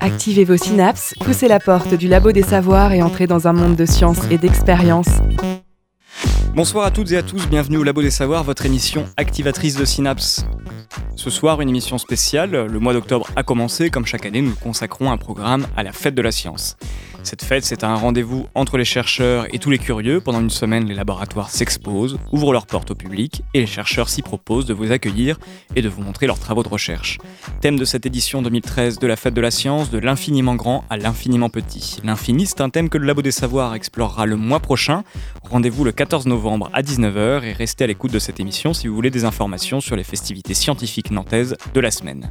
Activez vos synapses, poussez la porte du labo des savoirs et entrez dans un monde de science et d'expérience. Bonsoir à toutes et à tous, bienvenue au Labo des Savoirs, votre émission activatrice de synapses. Ce soir, une émission spéciale. Le mois d'octobre a commencé. Comme chaque année, nous consacrons un programme à la fête de la science. Cette fête, c'est un rendez-vous entre les chercheurs et tous les curieux. Pendant une semaine, les laboratoires s'exposent, ouvrent leurs portes au public et les chercheurs s'y proposent de vous accueillir et de vous montrer leurs travaux de recherche. Thème de cette édition 2013 de la fête de la science, de l'infiniment grand à l'infiniment petit. L'infini, c'est un thème que le Labo des Savoirs explorera le mois prochain. Rendez-vous le 14 novembre à 19h et restez à l'écoute de cette émission si vous voulez des informations sur les festivités scientifiques nantaises de la semaine.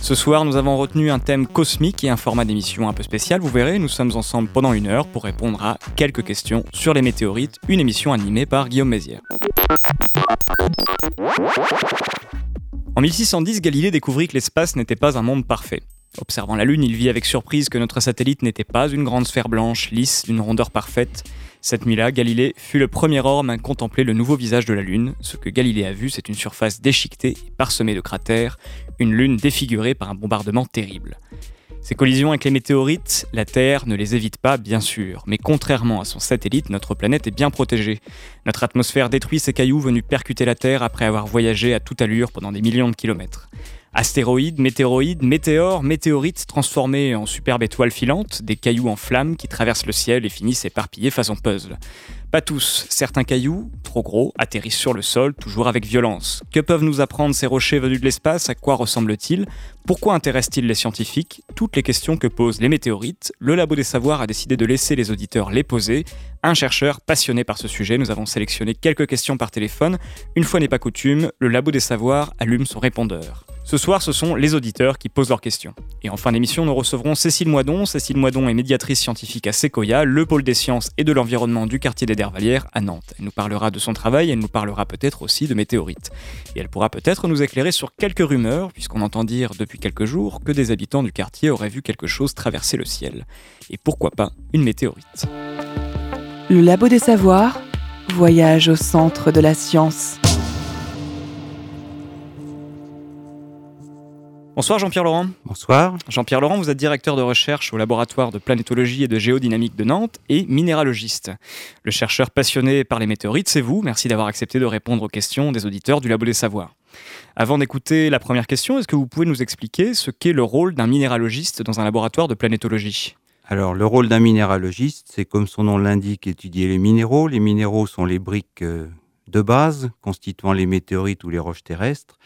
Ce soir, nous avons retenu un thème cosmique et un format d'émission un peu spécial. Vous verrez, nous sommes ensemble pendant une heure pour répondre à quelques questions sur les météorites, une émission animée par Guillaume Mézières. En 1610, Galilée découvrit que l'espace n'était pas un monde parfait. Observant la Lune, il vit avec surprise que notre satellite n'était pas une grande sphère blanche, lisse, d'une rondeur parfaite. Cette nuit-là, Galilée fut le premier homme à contempler le nouveau visage de la Lune. Ce que Galilée a vu, c'est une surface déchiquetée et parsemée de cratères, une Lune défigurée par un bombardement terrible. Ces collisions avec les météorites, la Terre ne les évite pas, bien sûr, mais contrairement à son satellite, notre planète est bien protégée. Notre atmosphère détruit ces cailloux venus percuter la Terre après avoir voyagé à toute allure pendant des millions de kilomètres. Astéroïdes, météoroïdes, météores, météorites transformés en superbes étoiles filantes, des cailloux en flammes qui traversent le ciel et finissent éparpillés façon puzzle. Pas tous, certains cailloux, trop gros, atterrissent sur le sol, toujours avec violence. Que peuvent nous apprendre ces rochers venus de l'espace? À quoi ressemblent-ils? Pourquoi intéressent-ils les scientifiques? Toutes les questions que posent les météorites, le Labo des Savoirs a décidé de laisser les auditeurs les poser. Un chercheur passionné par ce sujet, nous avons sélectionné quelques questions par téléphone. Une fois n'est pas coutume, le Labo des Savoirs allume son répondeur. Ce soir, ce sont les auditeurs qui posent leurs questions. Et en fin d'émission, nous recevrons Cécile Moidon. Cécile Moidon est médiatrice scientifique à Sequoia, le pôle des sciences et de l'environnement du quartier des Dervalières à Nantes. Elle nous parlera de son travail, elle nous parlera peut-être aussi de météorites. Et elle pourra peut-être nous éclairer sur quelques rumeurs, puisqu'on entend dire depuis quelques jours que des habitants du quartier auraient vu quelque chose traverser le ciel. Et pourquoi pas une météorite? Le Labo des Savoirs, voyage au centre de la science. Bonsoir Jean-Pierre Laurent. Bonsoir. Jean-Pierre Laurent, vous êtes directeur de recherche au laboratoire de planétologie et de géodynamique de Nantes et minéralogiste. Le chercheur passionné par les météorites, c'est vous. Merci d'avoir accepté de répondre aux questions des auditeurs du Labo des Savoirs. Avant d'écouter la première question, est-ce que vous pouvez nous expliquer ce qu'est le rôle d'un minéralogiste dans un laboratoire de planétologie? Alors, le rôle d'un minéralogiste, c'est comme son nom l'indique, étudier les minéraux. Les minéraux sont les briques euh, de base constituant les météorites ou les roches terrestres.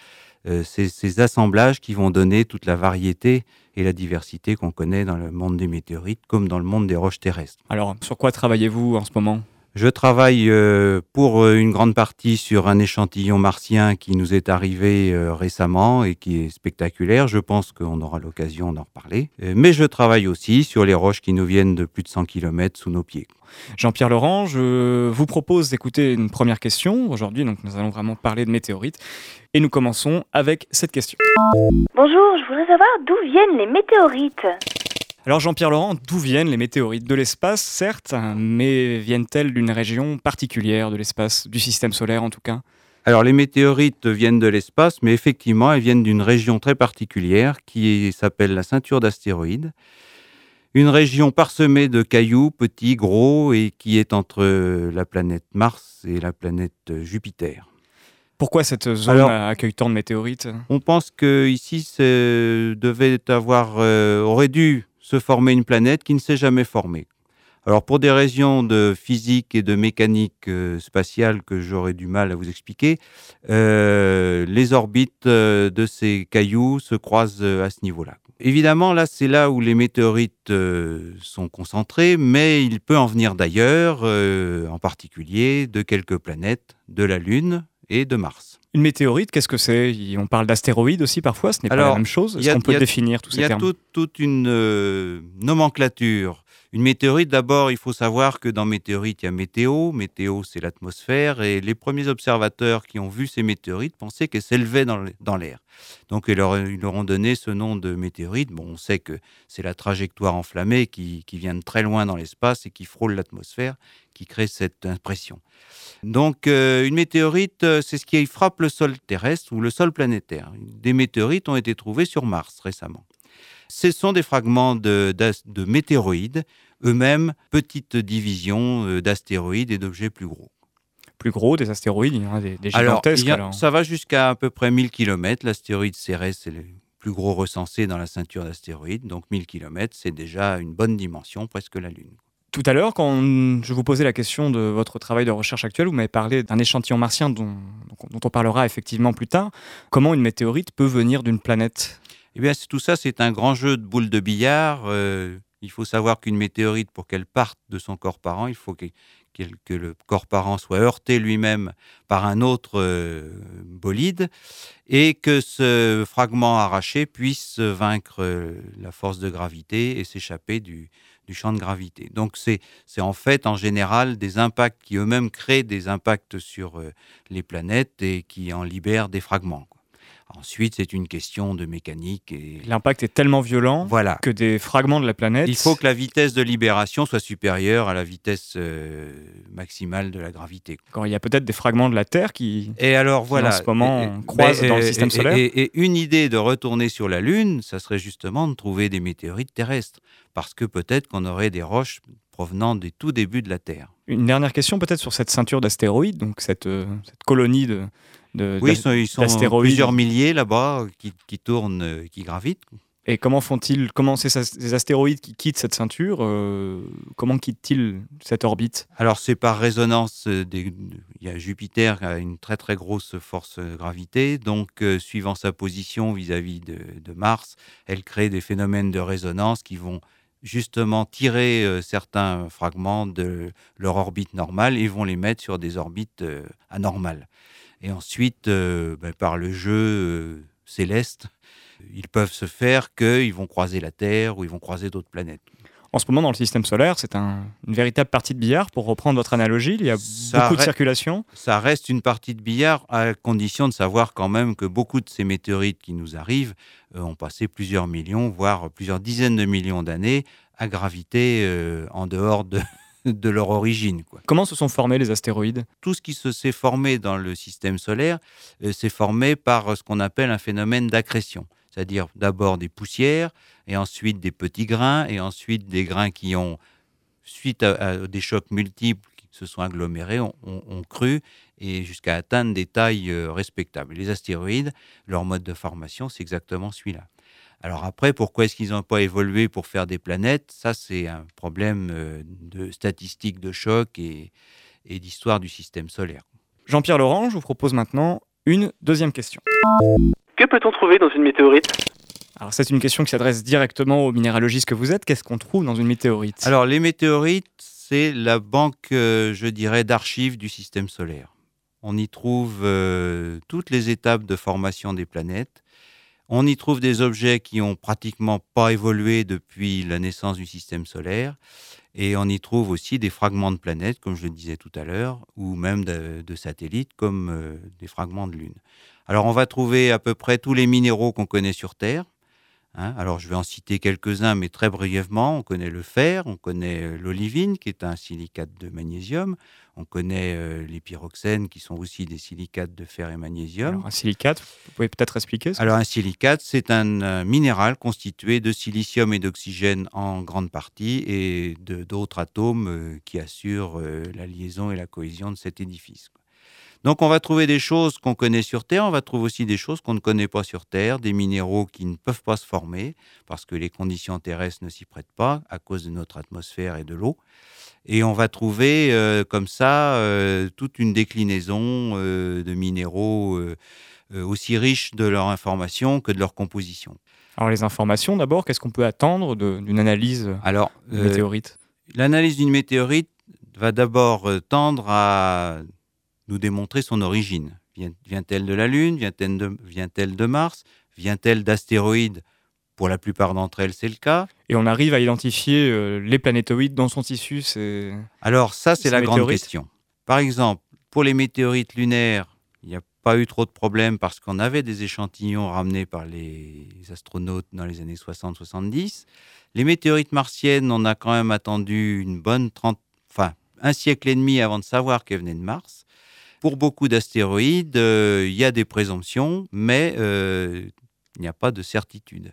Euh, ces assemblages qui vont donner toute la variété et la diversité qu'on connaît dans le monde des météorites comme dans le monde des roches terrestres. Alors, sur quoi travaillez-vous en ce moment? Je travaille euh, pour euh, une grande partie sur un échantillon martien qui nous est arrivé récemment et qui est spectaculaire. Je pense qu'on aura l'occasion d'en reparler. Mais je travaille aussi sur les roches qui nous viennent de plus de 100 km sous nos pieds. Jean-Pierre Laurent, je vous propose d'écouter une première question. Aujourd'hui, donc, nous allons vraiment parler de météorites. Et nous commençons avec cette question. Bonjour, je voudrais savoir d'où viennent les météorites. Alors Jean-Pierre Laurent, d'où viennent les météorites De l'espace, certes, mais viennent-elles d'une région particulière de l'espace, du système solaire en tout cas? Alors les météorites viennent de l'espace, mais effectivement elles viennent d'une région très particulière qui s'appelle la ceinture d'astéroïdes. Une région parsemée de cailloux, petits, gros, et qui est entre la planète Mars et la planète Jupiter. Pourquoi cette zone accueille tant de météorites? On pense que ici devait avoir, euh, aurait dû se former une planète qui ne s'est jamais formée. Alors pour des raisons de physique et de mécanique euh, spatiale que j'aurais du mal à vous expliquer, euh, les orbites de ces cailloux se croisent à ce niveau-là. Évidemment, là, c'est là où les météorites sont concentrées, mais il peut en venir d'ailleurs, en particulier de quelques planètes, de la Lune, et de Mars. Une météorite, qu'est-ce que c'est? On parle d'astéroïdes aussi parfois, ce n'est pas la même chose? Est-ce qu'on peut définir tous ces termes Il y a toute une euh, nomenclature. Une météorite, d'abord, il faut savoir que dans météorite, il y a météo. Météo, c'est l'atmosphère. Et les premiers observateurs qui ont vu ces météorites pensaient qu'elles s'élevaient dans l'air. Donc, ils leur, ont donné ce nom de météorite. Bon, on sait que c'est la trajectoire enflammée qui, qui vient de très loin dans l'espace et qui frôle l'atmosphère qui crée cette impression. Donc, euh, une météorite, euh, c'est ce qui frappe le sol terrestre ou le sol planétaire. Des météorites ont été trouvées sur Mars récemment. Ce sont des fragments de, de météoroïdes, eux-mêmes petites divisions euh, d'astéroïdes et d'objets plus gros. Plus gros, des astéroïdes, il y en a des, gigantesques. Alors, ça va jusqu'à à peu près 1000 km. L'astéroïde Cérès, c'est le plus gros recensé dans la ceinture d'astéroïdes. Donc 1000 km, c'est déjà une bonne dimension, presque la Lune. Tout à l'heure, quand je vous posais la question de votre travail de recherche actuel, vous m'avez parlé d'un échantillon martien dont, dont, on parlera effectivement plus tard. Comment une météorite peut venir d'une planète Eh bien, tout ça, c'est un grand jeu de boules de billard. Euh, il faut savoir qu'une météorite, pour qu'elle parte de son corps parent, il faut que, le corps parent soit heurté lui-même par un autre euh, bolide et que ce fragment arraché puisse vaincre euh, la force de gravité et s'échapper du, champ de gravité. Donc c'est en fait en général des impacts qui eux-mêmes créent des impacts sur les planètes et qui en libèrent des fragments. Ensuite, c'est une question de mécanique. et L'impact est tellement violent voilà. que des fragments de la planète... Il faut que la vitesse de libération soit supérieure à la vitesse euh, maximale de la gravité. Quand il y a peut-être des fragments de la Terre qui, et alors, voilà, en ce moment, croisent dans le système solaire. Et, une idée de retourner sur la Lune, ça serait justement de trouver des météorites terrestres parce que peut-être qu'on aurait des roches provenant des tout débuts de la Terre. Une dernière question peut-être sur cette ceinture d'astéroïdes, donc cette, euh, cette, colonie de, de Oui, ils sont, plusieurs milliers là-bas qui, qui, tournent, euh, qui gravitent. Et comment font-ils Comment ces, astéroïdes qui quittent cette ceinture euh, Comment quittent-ils cette orbite? Alors c'est par résonance. Des, il y a Jupiter qui a une très très grosse force gravité, donc suivant sa position vis-à-vis de, de, Mars, elle crée des phénomènes de résonance qui vont justement tirer euh, certains fragments de leur orbite normale et vont les mettre sur des orbites euh, anormales. Et ensuite, euh, ben, par le jeu céleste, ils peuvent se faire qu'ils vont croiser la Terre ou ils vont croiser d'autres planètes. En ce moment, dans le système solaire, c'est un, une véritable partie de billard, pour reprendre votre analogie. Il y a beaucoup de circulation. Ça reste une partie de billard, à condition de savoir quand même que beaucoup de ces météorites qui nous arrivent ont passé plusieurs millions, voire plusieurs dizaines de millions d'années à graviter euh, en dehors de, de leur origine. Quoi. Comment se sont formés les astéroïdes? Tout ce qui se s'est formé dans le système solaire euh, s'est formé par ce qu'on appelle un phénomène d'accrétion, c'est-à-dire d'abord des poussières, et ensuite des petits grains, et ensuite des grains qui ont, suite à, des chocs multiples qui se sont agglomérés, ont, cru et jusqu'à atteindre des tailles euh, respectables. Les astéroïdes, leur mode de formation, c'est exactement celui-là. Alors après, pourquoi est-ce qu'ils n'ont pas évolué pour faire des planètes? Ça, c'est un problème euh, de statistiques de choc et, d'histoire du système solaire. Jean-Pierre Laurent, je vous propose maintenant une deuxième question. Que peut-on trouver dans une météorite? Alors c'est une question qui s'adresse directement aux minéralogistes que vous êtes. Qu'est-ce qu'on trouve dans une météorite? Alors les météorites, c'est la banque, euh, je dirais, d'archives du système solaire. On y trouve euh, toutes les étapes de formation des planètes. On y trouve des objets qui ont pratiquement pas évolué depuis la naissance du système solaire. Et on y trouve aussi des fragments de planètes, comme je le disais tout à l'heure, ou même de, satellites, comme euh, des fragments de Lune. Alors on va trouver à peu près tous les minéraux qu'on connaît sur Terre, Hein, alors, je vais en citer quelques-uns, mais très brièvement. On connaît le fer, on connaît euh, l'olivine, qui est un silicate de magnésium. On connaît euh, les pyroxènes, qui sont aussi des silicates de fer et magnésium. un silicate, vous pouvez peut-être expliquer Alors, un silicate, c'est un, minéral constitué de silicium et d'oxygène en grande partie, et d'autres atomes euh, qui assurent la liaison et la cohésion de cet édifice. Donc on va trouver des choses qu'on connaît sur Terre, on va trouver aussi des choses qu'on ne connaît pas sur Terre, des minéraux qui ne peuvent pas se former parce que les conditions terrestres ne s'y prêtent pas à cause de notre atmosphère et de l'eau. Et on va trouver euh, comme ça euh, toute une déclinaison euh, de minéraux aussi riches de leur information que de leur composition. Alors les informations d'abord, qu'est-ce qu'on peut attendre d'une analyse Alors, météorite? L'analyse d'une météorite va d'abord tendre à nous démontrer son origine. Vient-elle de la Lune? Vient-elle de, vient de, Mars? Vient-elle d'astéroïdes? Pour la plupart d'entre elles, c'est le cas. Et on arrive à identifier euh, les planétoïdes dans son tissu. Alors ça, c'est Ces la grande question. Par exemple, pour les météorites lunaires, il n'y a pas eu trop de problèmes parce qu'on avait des échantillons ramenés par les astronautes dans les années 60-70. Les météorites martiennes, on a quand même attendu une bonne 30, enfin un siècle et demi avant de savoir qu'elles venaient de Mars. Pour beaucoup d'astéroïdes, euh, il y a des présomptions, mais euh, il n'y a pas de certitude.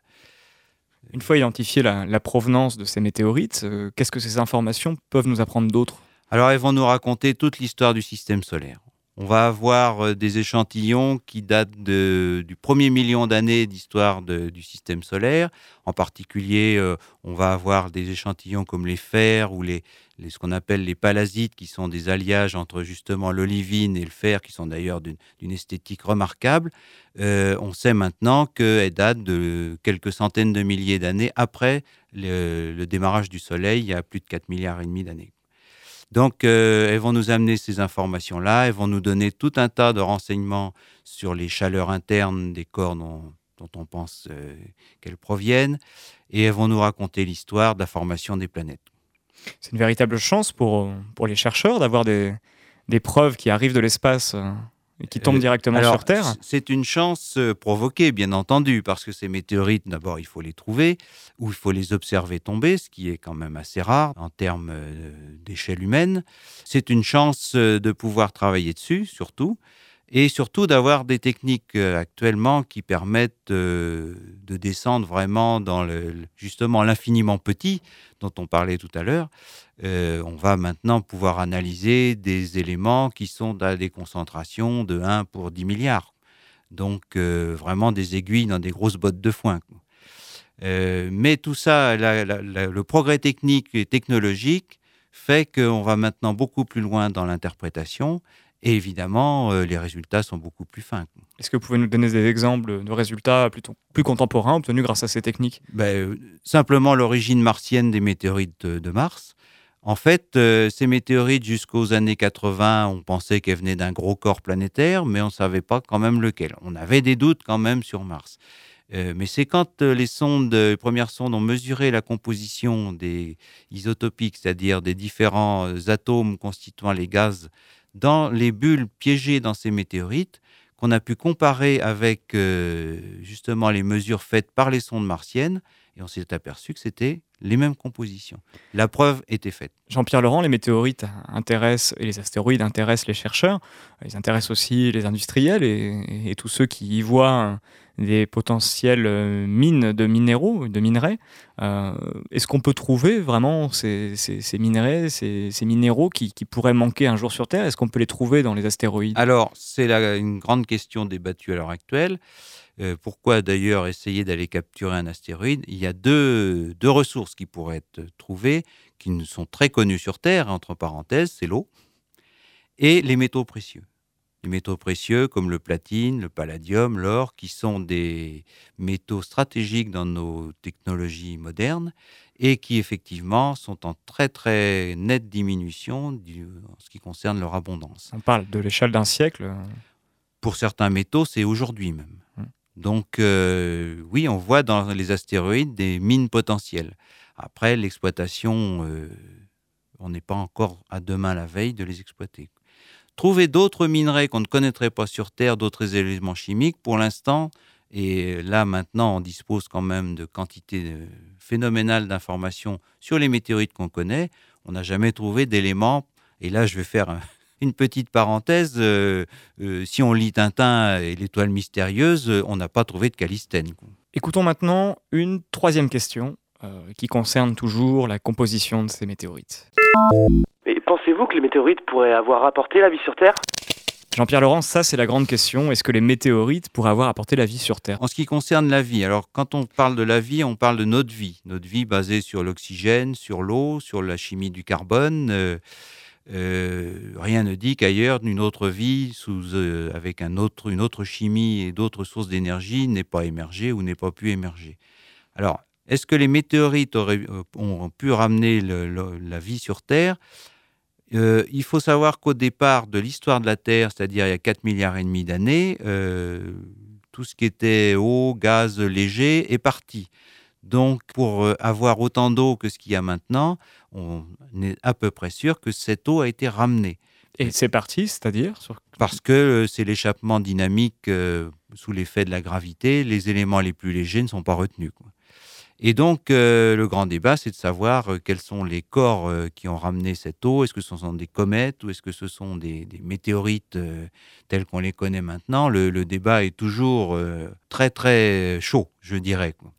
une fois identifiée la, la provenance de ces météorites, euh, qu'est-ce que ces informations peuvent nous apprendre d'autre? Alors, elles vont nous raconter toute l'histoire du système solaire. On va avoir euh, des échantillons qui datent du premier million d'années d'histoire du système solaire. En particulier, euh, on va avoir des échantillons comme les fers ou les, ce qu'on appelle les palasites, qui sont des alliages entre justement l'olivine et le fer, qui sont d'ailleurs d'une d'une esthétique remarquable. Euh, on sait maintenant qu'elles datent de quelques centaines de milliers d'années après le, le démarrage du Soleil, il y a plus de 4 milliards et demi d'années. Donc, euh, elles vont nous amener ces informations-là, elles vont nous donner tout un tas de renseignements sur les chaleurs internes des corps dont, on pense euh, qu'elles proviennent, et elles vont nous raconter l'histoire de la formation des planètes. C'est une véritable chance pour, pour les chercheurs d'avoir des, des preuves qui arrivent de l'espace euh, qui tombent Euh, directement Alors, sur Terre. C'est une chance euh, provoquée, bien entendu, parce que ces météorites, d'abord, il faut les trouver, ou il faut les observer tomber, ce qui est quand même assez rare en termes euh, d'échelle humaine. C'est une chance de pouvoir travailler dessus, surtout, et surtout d'avoir des techniques euh, actuellement qui permettent euh, de descendre vraiment dans le, justement l'infiniment petit dont on parlait tout à l'heure. Euh, on va maintenant pouvoir analyser des éléments qui sont à des concentrations de 1 pour 10 milliards. Donc vraiment des aiguilles dans des grosses bottes de foin. mais tout ça, le progrès technique et technologique fait qu'on va maintenant beaucoup plus loin dans l'interprétation et évidemment, euh, les résultats sont beaucoup plus fins. Est-ce que vous pouvez nous donner des exemples de résultats plutôt plus contemporains obtenus grâce à ces techniques? Ben, euh, simplement l'origine martienne des météorites de, Mars. En fait, euh, ces météorites, jusqu'aux années 80, on pensait qu'elles venaient d'un gros corps planétaire, mais on ne savait pas quand même lequel. On avait des doutes quand même sur Mars. Euh, mais c'est quand les sondes, les premières sondes ont mesuré la composition des isotopiques, c'est-à-dire des différents atomes constituant les gaz dans les bulles piégées dans ces météorites, qu'on a pu comparer avec euh, justement les mesures faites par les sondes martiennes, et on s'est aperçu que c'était les mêmes compositions. La preuve était faite. Jean-Pierre Laurent, les météorites intéressent et les astéroïdes intéressent les chercheurs, ils intéressent aussi les industriels et, et tous ceux qui y voient des potentielles euh, mines de minéraux, de minerais. Euh, Est-ce qu'on peut trouver vraiment ces, ces- ces minerais, ces, ces minéraux qui, qui pourraient manquer un jour sur Terre? Est-ce qu'on peut les trouver dans les astéroïdes? Alors, c'est une grande question débattue à l'heure actuelle. Euh, pourquoi d'ailleurs essayer d'aller capturer un astéroïde? Il y a deux, deux ressources qui pourraient être trouvées, qui ne sont très connues sur Terre, entre parenthèses, c'est l'eau et les métaux précieux. Les métaux précieux comme le platine, le palladium, l'or, qui sont des métaux stratégiques dans nos technologies modernes et qui effectivement sont en très très nette diminution du- en ce qui concerne leur abondance. On parle de l'échelle d'un siècle. Pour certains métaux, c'est aujourd'hui même. Mm. Donc euh, oui, on voit dans les astéroïdes des mines potentielles. Après, l'exploitation, euh, on n'est pas encore à demain la veille de les exploiter. Trouver d'autres minerais qu'on ne connaîtrait pas sur Terre, d'autres éléments chimiques, pour l'instant, et là maintenant on dispose quand même de quantités euh, phénoménales d'informations sur les météorites qu'on connaît, on n'a jamais trouvé d'éléments, et là je vais faire un- une petite parenthèse, euh, euh, si on lit Tintin et l'étoile mystérieuse, on n'a pas trouvé de calistène. Écoutons maintenant une troisième question euh, qui concerne toujours la composition de ces météorites. Et pensez-vous que les météorites pourraient avoir apporté la vie sur Terre? Jean-Pierre Laurent, ça c'est la grande question. Est-ce que les météorites pourraient avoir apporté la vie sur Terre? En ce qui concerne la vie, alors quand on parle de la vie, on parle de notre vie. Notre vie basée sur l'oxygène, sur l'eau, sur la chimie du carbone. euh, euh, rien ne dit qu'ailleurs, une autre vie euh, avec un autre, une autre chimie et d'autres sources d'énergie n'est pas émergée ou n'est pas pu émerger. Alors, est-ce que les météorites euh, ont pu ramener la vie sur Terre? Il faut savoir qu'au départ de l'histoire de la Terre, c'est-à-dire il y a 4 milliards et demi d'années, Tout ce qui était eau, gaz léger est parti. Donc, pour euh, avoir autant d'eau que ce qu'il y a maintenant, on est à peu près sûr que cette eau a été ramenée. Et c'est parti, c'est-à-dire sur... Parce que euh, c'est l'échappement dynamique euh, sous l'effet de la gravité, les éléments les plus légers ne sont pas retenus. quoi. Et donc, euh, le grand débat, c'est de savoir euh, quels sont les corps qui ont ramené cette eau. Est-ce que ce sont des comètes ou est-ce que ce sont des, des météorites tels qu'on les connaît maintenant? Le, le débat est toujours très, très chaud, je dirais. quoi.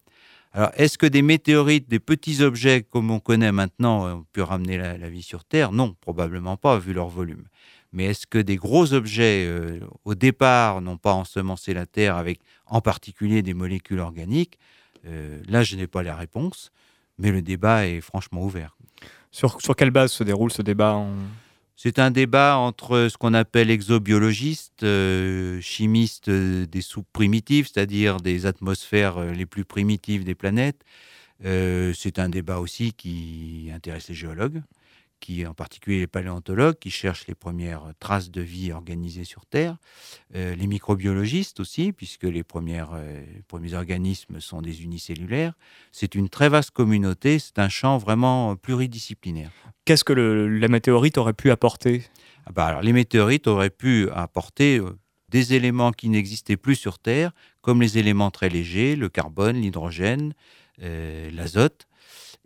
Alors, est-ce que des météorites, des petits objets comme on connaît maintenant, ont pu ramener la, la vie sur Terre? Non, probablement pas, vu leur volume. Mais est-ce que des gros objets, euh, au départ, n'ont pas ensemencé la Terre avec, en particulier, des molécules organiques? Euh, Là, je n'ai pas la réponse, mais le débat est franchement ouvert. Sur, sur quelle base se déroule ce débat C'est un débat entre ce qu'on appelle exobiologistes, euh, chimistes euh, des soupes primitives, c'est-à-dire des atmosphères euh, les plus primitives des planètes. C'est un débat aussi qui intéresse les géologues, qui en particulier les paléontologues, qui cherchent les premières traces de vie organisées sur Terre. Euh, les microbiologistes aussi, puisque les, premières, euh, les premiers organismes sont des unicellulaires. C'est une très vaste communauté, c'est un champ vraiment pluridisciplinaire. Qu'est-ce que le- la météorite aurait pu apporter? Ah bah alors, les météorites auraient pu apporter euh, des éléments qui n'existaient plus sur Terre, comme les éléments très légers, le carbone, l'hydrogène, euh, l'azote,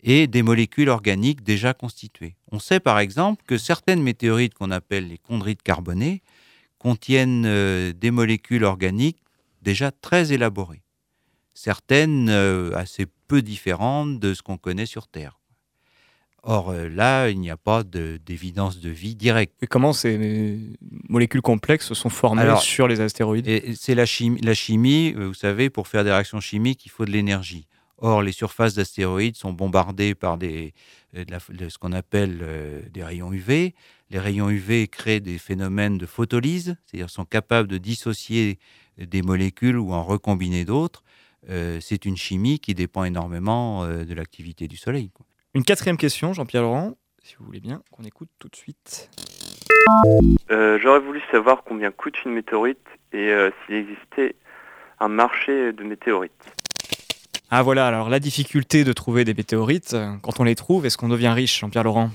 et des molécules organiques déjà constituées. On sait par exemple que certaines météorites qu'on appelle les chondrites carbonées contiennent euh, des molécules organiques déjà très élaborées, certaines euh, assez peu différentes de ce qu'on connaît sur Terre. Or euh, là, il n'y a pas de- d'évidence de vie directe. Et comment ces molécules complexes se sont formées Alors, sur les astéroïdes? c'est la chimie, la chimie, vous savez, pour faire des réactions chimiques, il faut de l'énergie. Or, les surfaces d'astéroïdes sont bombardées par des, euh, de la- de ce qu'on appelle euh, des rayons UV. Les rayons UV créent des phénomènes de photolyse, c'est-à-dire sont capables de dissocier des molécules ou en recombiner d'autres. Euh, c'est une chimie qui dépend énormément euh, de l'activité du Soleil. quoi. Une quatrième question, Jean-Pierre Laurent, si vous voulez bien, qu'on écoute tout de suite. Euh, J'aurais voulu savoir combien coûte une météorite et euh, s'il existait un marché de météorites. Ah voilà, alors la difficulté de trouver des météorites, euh, quand on les trouve, est-ce qu'on devient riche, Jean-Pierre Laurent?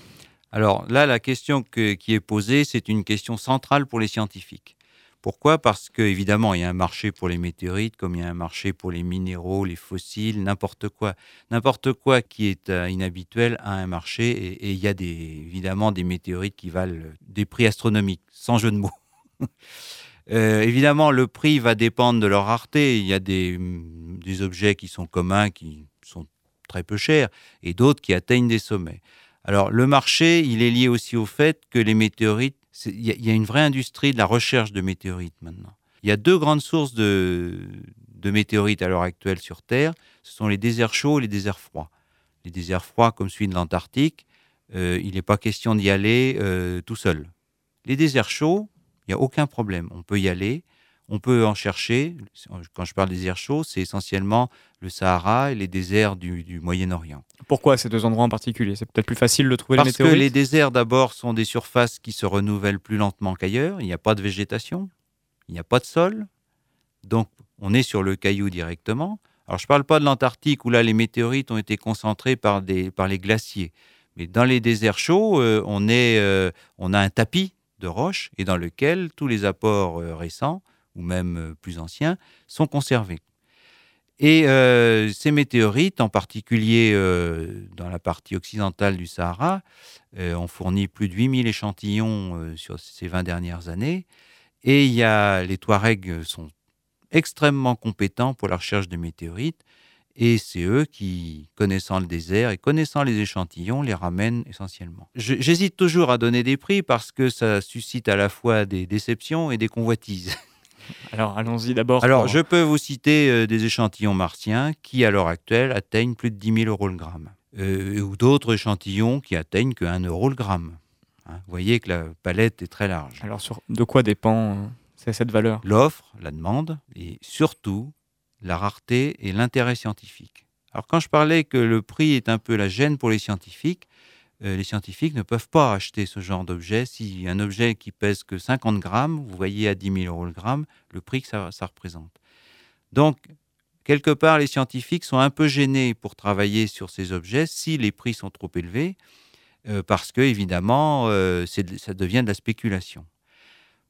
Alors là, la question que- qui est posée, c'est une question centrale pour les scientifiques. Pourquoi? Parce qu'évidemment, il y a un marché pour les météorites, comme il y a un marché pour les minéraux, les fossiles, n'importe quoi. N'importe quoi qui est euh, inhabituel a un marché et, et il y a des, évidemment des météorites qui valent des prix astronomiques, sans jeu de mots. Euh, évidemment, le prix va dépendre de leur rareté. Il y a des, mm, des objets qui sont communs, qui sont très peu chers, et d'autres qui atteignent des sommets. Alors, le marché, il est lié aussi au fait que les météorites, il y, a- une vraie industrie de la recherche de météorites maintenant. Il y a deux grandes sources de, de météorites à l'heure actuelle sur Terre. Ce sont les déserts chauds et les déserts froids. Les déserts froids, comme celui de l'Antarctique, euh, il n'est pas question d'y aller euh, tout seul. Les déserts chauds, il n'y a aucun problème. On peut y aller, on peut en chercher. Quand je parle des déserts chauds, c'est essentiellement le Sahara et les déserts du- du Moyen-Orient. Pourquoi ces deux endroits en particulier? C'est peut-être plus facile de trouver les Parce que météorites? les déserts, d'abord, sont des surfaces qui se renouvellent plus lentement qu'ailleurs. Il n'y a pas de végétation, il n'y a pas de sol. Donc, on est sur le caillou directement. Alors, je ne parle pas de l'Antarctique où là, les météorites ont été concentrées par, des, par les glaciers. Mais dans les déserts chauds, euh, on, est, euh, on a un tapis de roches et dans lequel tous les apports euh, récents, ou même euh, plus anciens, sont conservés. Et euh, ces météorites, en particulier dans la partie occidentale du Sahara, ont fourni plus de 8000 échantillons sur ces 20 dernières années. Et les Touaregs sont extrêmement compétents pour la recherche de météorites. Et c'est eux qui, connaissant le désert et connaissant les échantillons, les ramènent essentiellement. J'hésite toujours à donner des prix parce que ça suscite à la fois des déceptions et des convoitises. Alors allons-y d'abord. Alors, pour- je peux vous citer euh, des échantillons martiens qui, à l'heure actuelle, atteignent plus de 10 000 euros le gramme. Euh, ou d'autres échantillons qui atteignent que 1 euro le gramme. Hein, vous voyez que la palette est très large. Alors sur de quoi dépend euh, cette valeur? L'offre, la demande, et surtout la rareté et l'intérêt scientifique. Alors, quand je parlais que le prix est un peu la gêne pour les scientifiques, euh, les scientifiques ne peuvent pas acheter ce genre d'objet. Si un objet qui pèse que 50 grammes, vous voyez à 10 000 euros le gramme, le prix que ça, représente. Donc, quelque part, les scientifiques sont un peu gênés pour travailler sur ces objets si les prix sont trop élevés, euh, parce que, évidemment, euh, ça devient de la spéculation.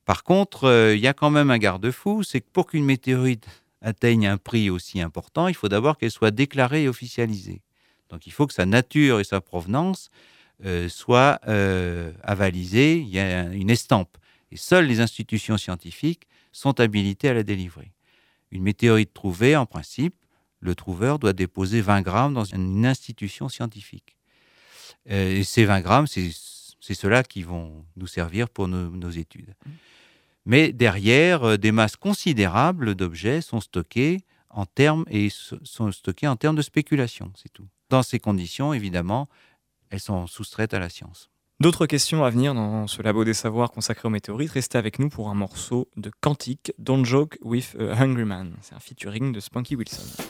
Par contre, il y a quand même un garde-fou, c'est que pour qu'une météorite atteigne un prix aussi important, il faut d'abord qu'elle soit déclarée et officialisée. Donc il faut que sa nature et sa provenance soient avalisées, il y a une estampe. Et seules les institutions scientifiques sont habilitées à la délivrer. Une météorite trouvée, en principe, le trouveur doit déposer 20 grammes dans une institution scientifique. Euh, et ces 20 grammes, c'est ceux-là qui vont nous servir pour nos, études. Mais derrière, euh, des masses considérables d'objets sont stockés en termes et sont stockés en termes de spéculation, c'est tout. Dans ces conditions, évidemment, elles sont soustraites à la science. D'autres questions à venir dans ce labo des savoirs consacré aux météorites. Restez avec nous pour un morceau de Quantique, Don't Joke with a Hungry Man. C'est un featuring de Spunky Wilson.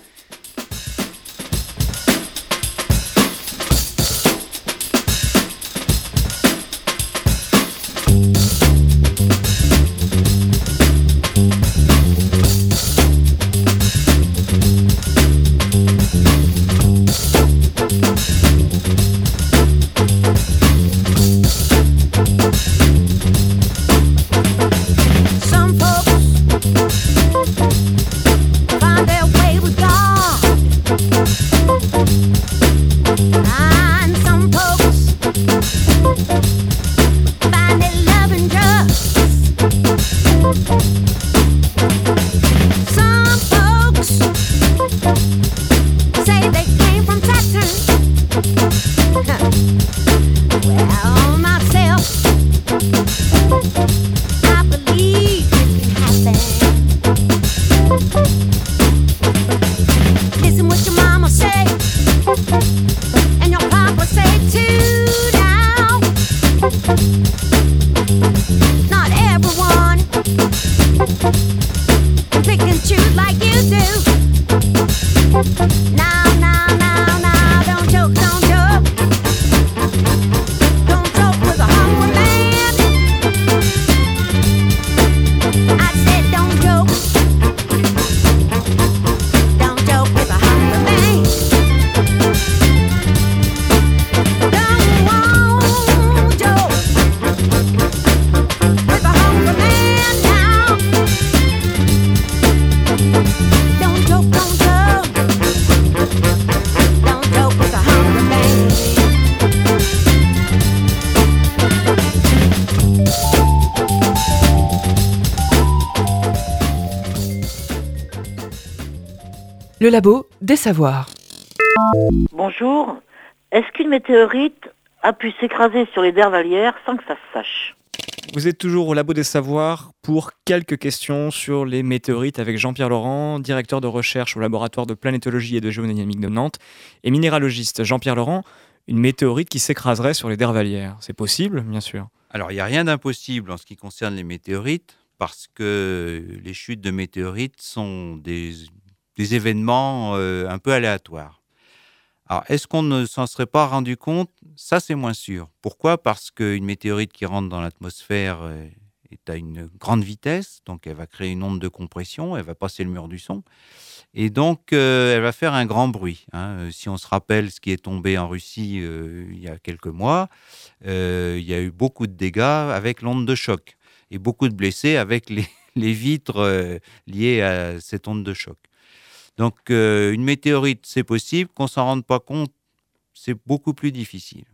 Le labo des savoirs. Bonjour. Est-ce qu'une météorite a pu s'écraser sur les Dervalières sans que ça se sache Vous êtes toujours au labo des savoirs pour quelques questions sur les météorites avec Jean-Pierre Laurent, directeur de recherche au laboratoire de planétologie et de géodynamique de Nantes, et minéralogiste. Jean-Pierre Laurent, une météorite qui s'écraserait sur les Dervalières, c'est possible, bien sûr? Alors, il n'y a rien d'impossible en ce qui concerne les météorites parce que les chutes de météorites sont des des événements euh, un peu aléatoires. Alors, est-ce qu'on ne s'en serait pas rendu compte? Ça, c'est moins sûr. Pourquoi? Parce qu'une météorite qui rentre dans l'atmosphère euh, est à une grande vitesse, donc elle va créer une onde de compression, elle va passer le mur du son, et donc euh, elle va faire un grand bruit. Hein. Si on se rappelle ce qui est tombé en Russie il y a quelques mois, il y a eu beaucoup de dégâts avec l'onde de choc, et beaucoup de blessés avec les, les vitres liées à cette onde de choc. Donc euh, une météorite, c'est possible. Qu'on s'en rende pas compte, c'est beaucoup plus difficile,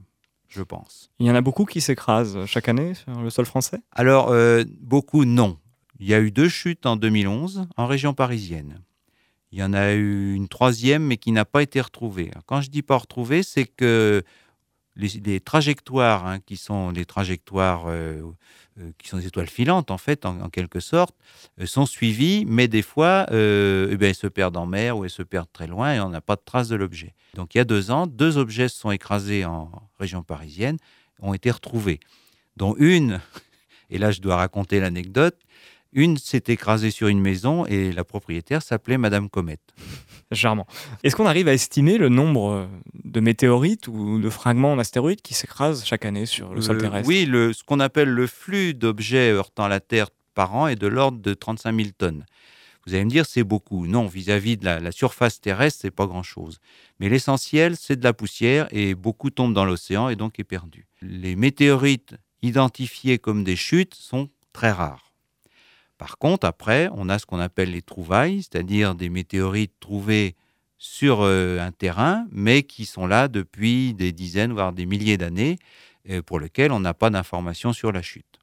je pense. Il y en a beaucoup qui s'écrasent chaque année sur le sol français? Alors, euh, beaucoup, non. Il y a eu deux chutes en 2011 en région parisienne. Il y en a eu une troisième, mais qui n'a pas été retrouvée. Quand je dis pas retrouvée, c'est que les, trajectoires, hein, qui sont les trajectoires euh, euh, qui sont des étoiles filantes, en fait, en, quelque sorte, euh, sont suivies, mais des fois, eh elles se perdent en mer ou elles se perdent très loin et on n'a pas de trace de l'objet. Donc il y a deux ans, deux objets se sont écrasés en région parisienne, ont été retrouvés, dont une, et là je dois raconter l'anecdote, une s'est écrasée sur une maison et la propriétaire s'appelait Madame Comète. Charmant. Est-ce qu'on arrive à estimer le nombre de météorites ou de fragments en astéroïdes qui s'écrasent chaque année sur le sol euh, terrestre Oui, le, ce qu'on appelle le flux d'objets heurtant la Terre par an est de l'ordre de 35 000 tonnes. Vous allez me dire, c'est beaucoup. Non, vis-à-vis de la, la, surface terrestre, c'est pas grand-chose. Mais l'essentiel, c'est de la poussière et beaucoup tombe dans l'océan et donc est perdu. Les météorites identifiés comme des chutes sont très rares. Par contre, après, on a ce qu'on appelle les trouvailles, c'est-à-dire des météorites trouvées sur euh, un terrain, mais qui sont là depuis des dizaines, voire des milliers d'années, euh, pour lesquelles on n'a pas d'informations sur la chute.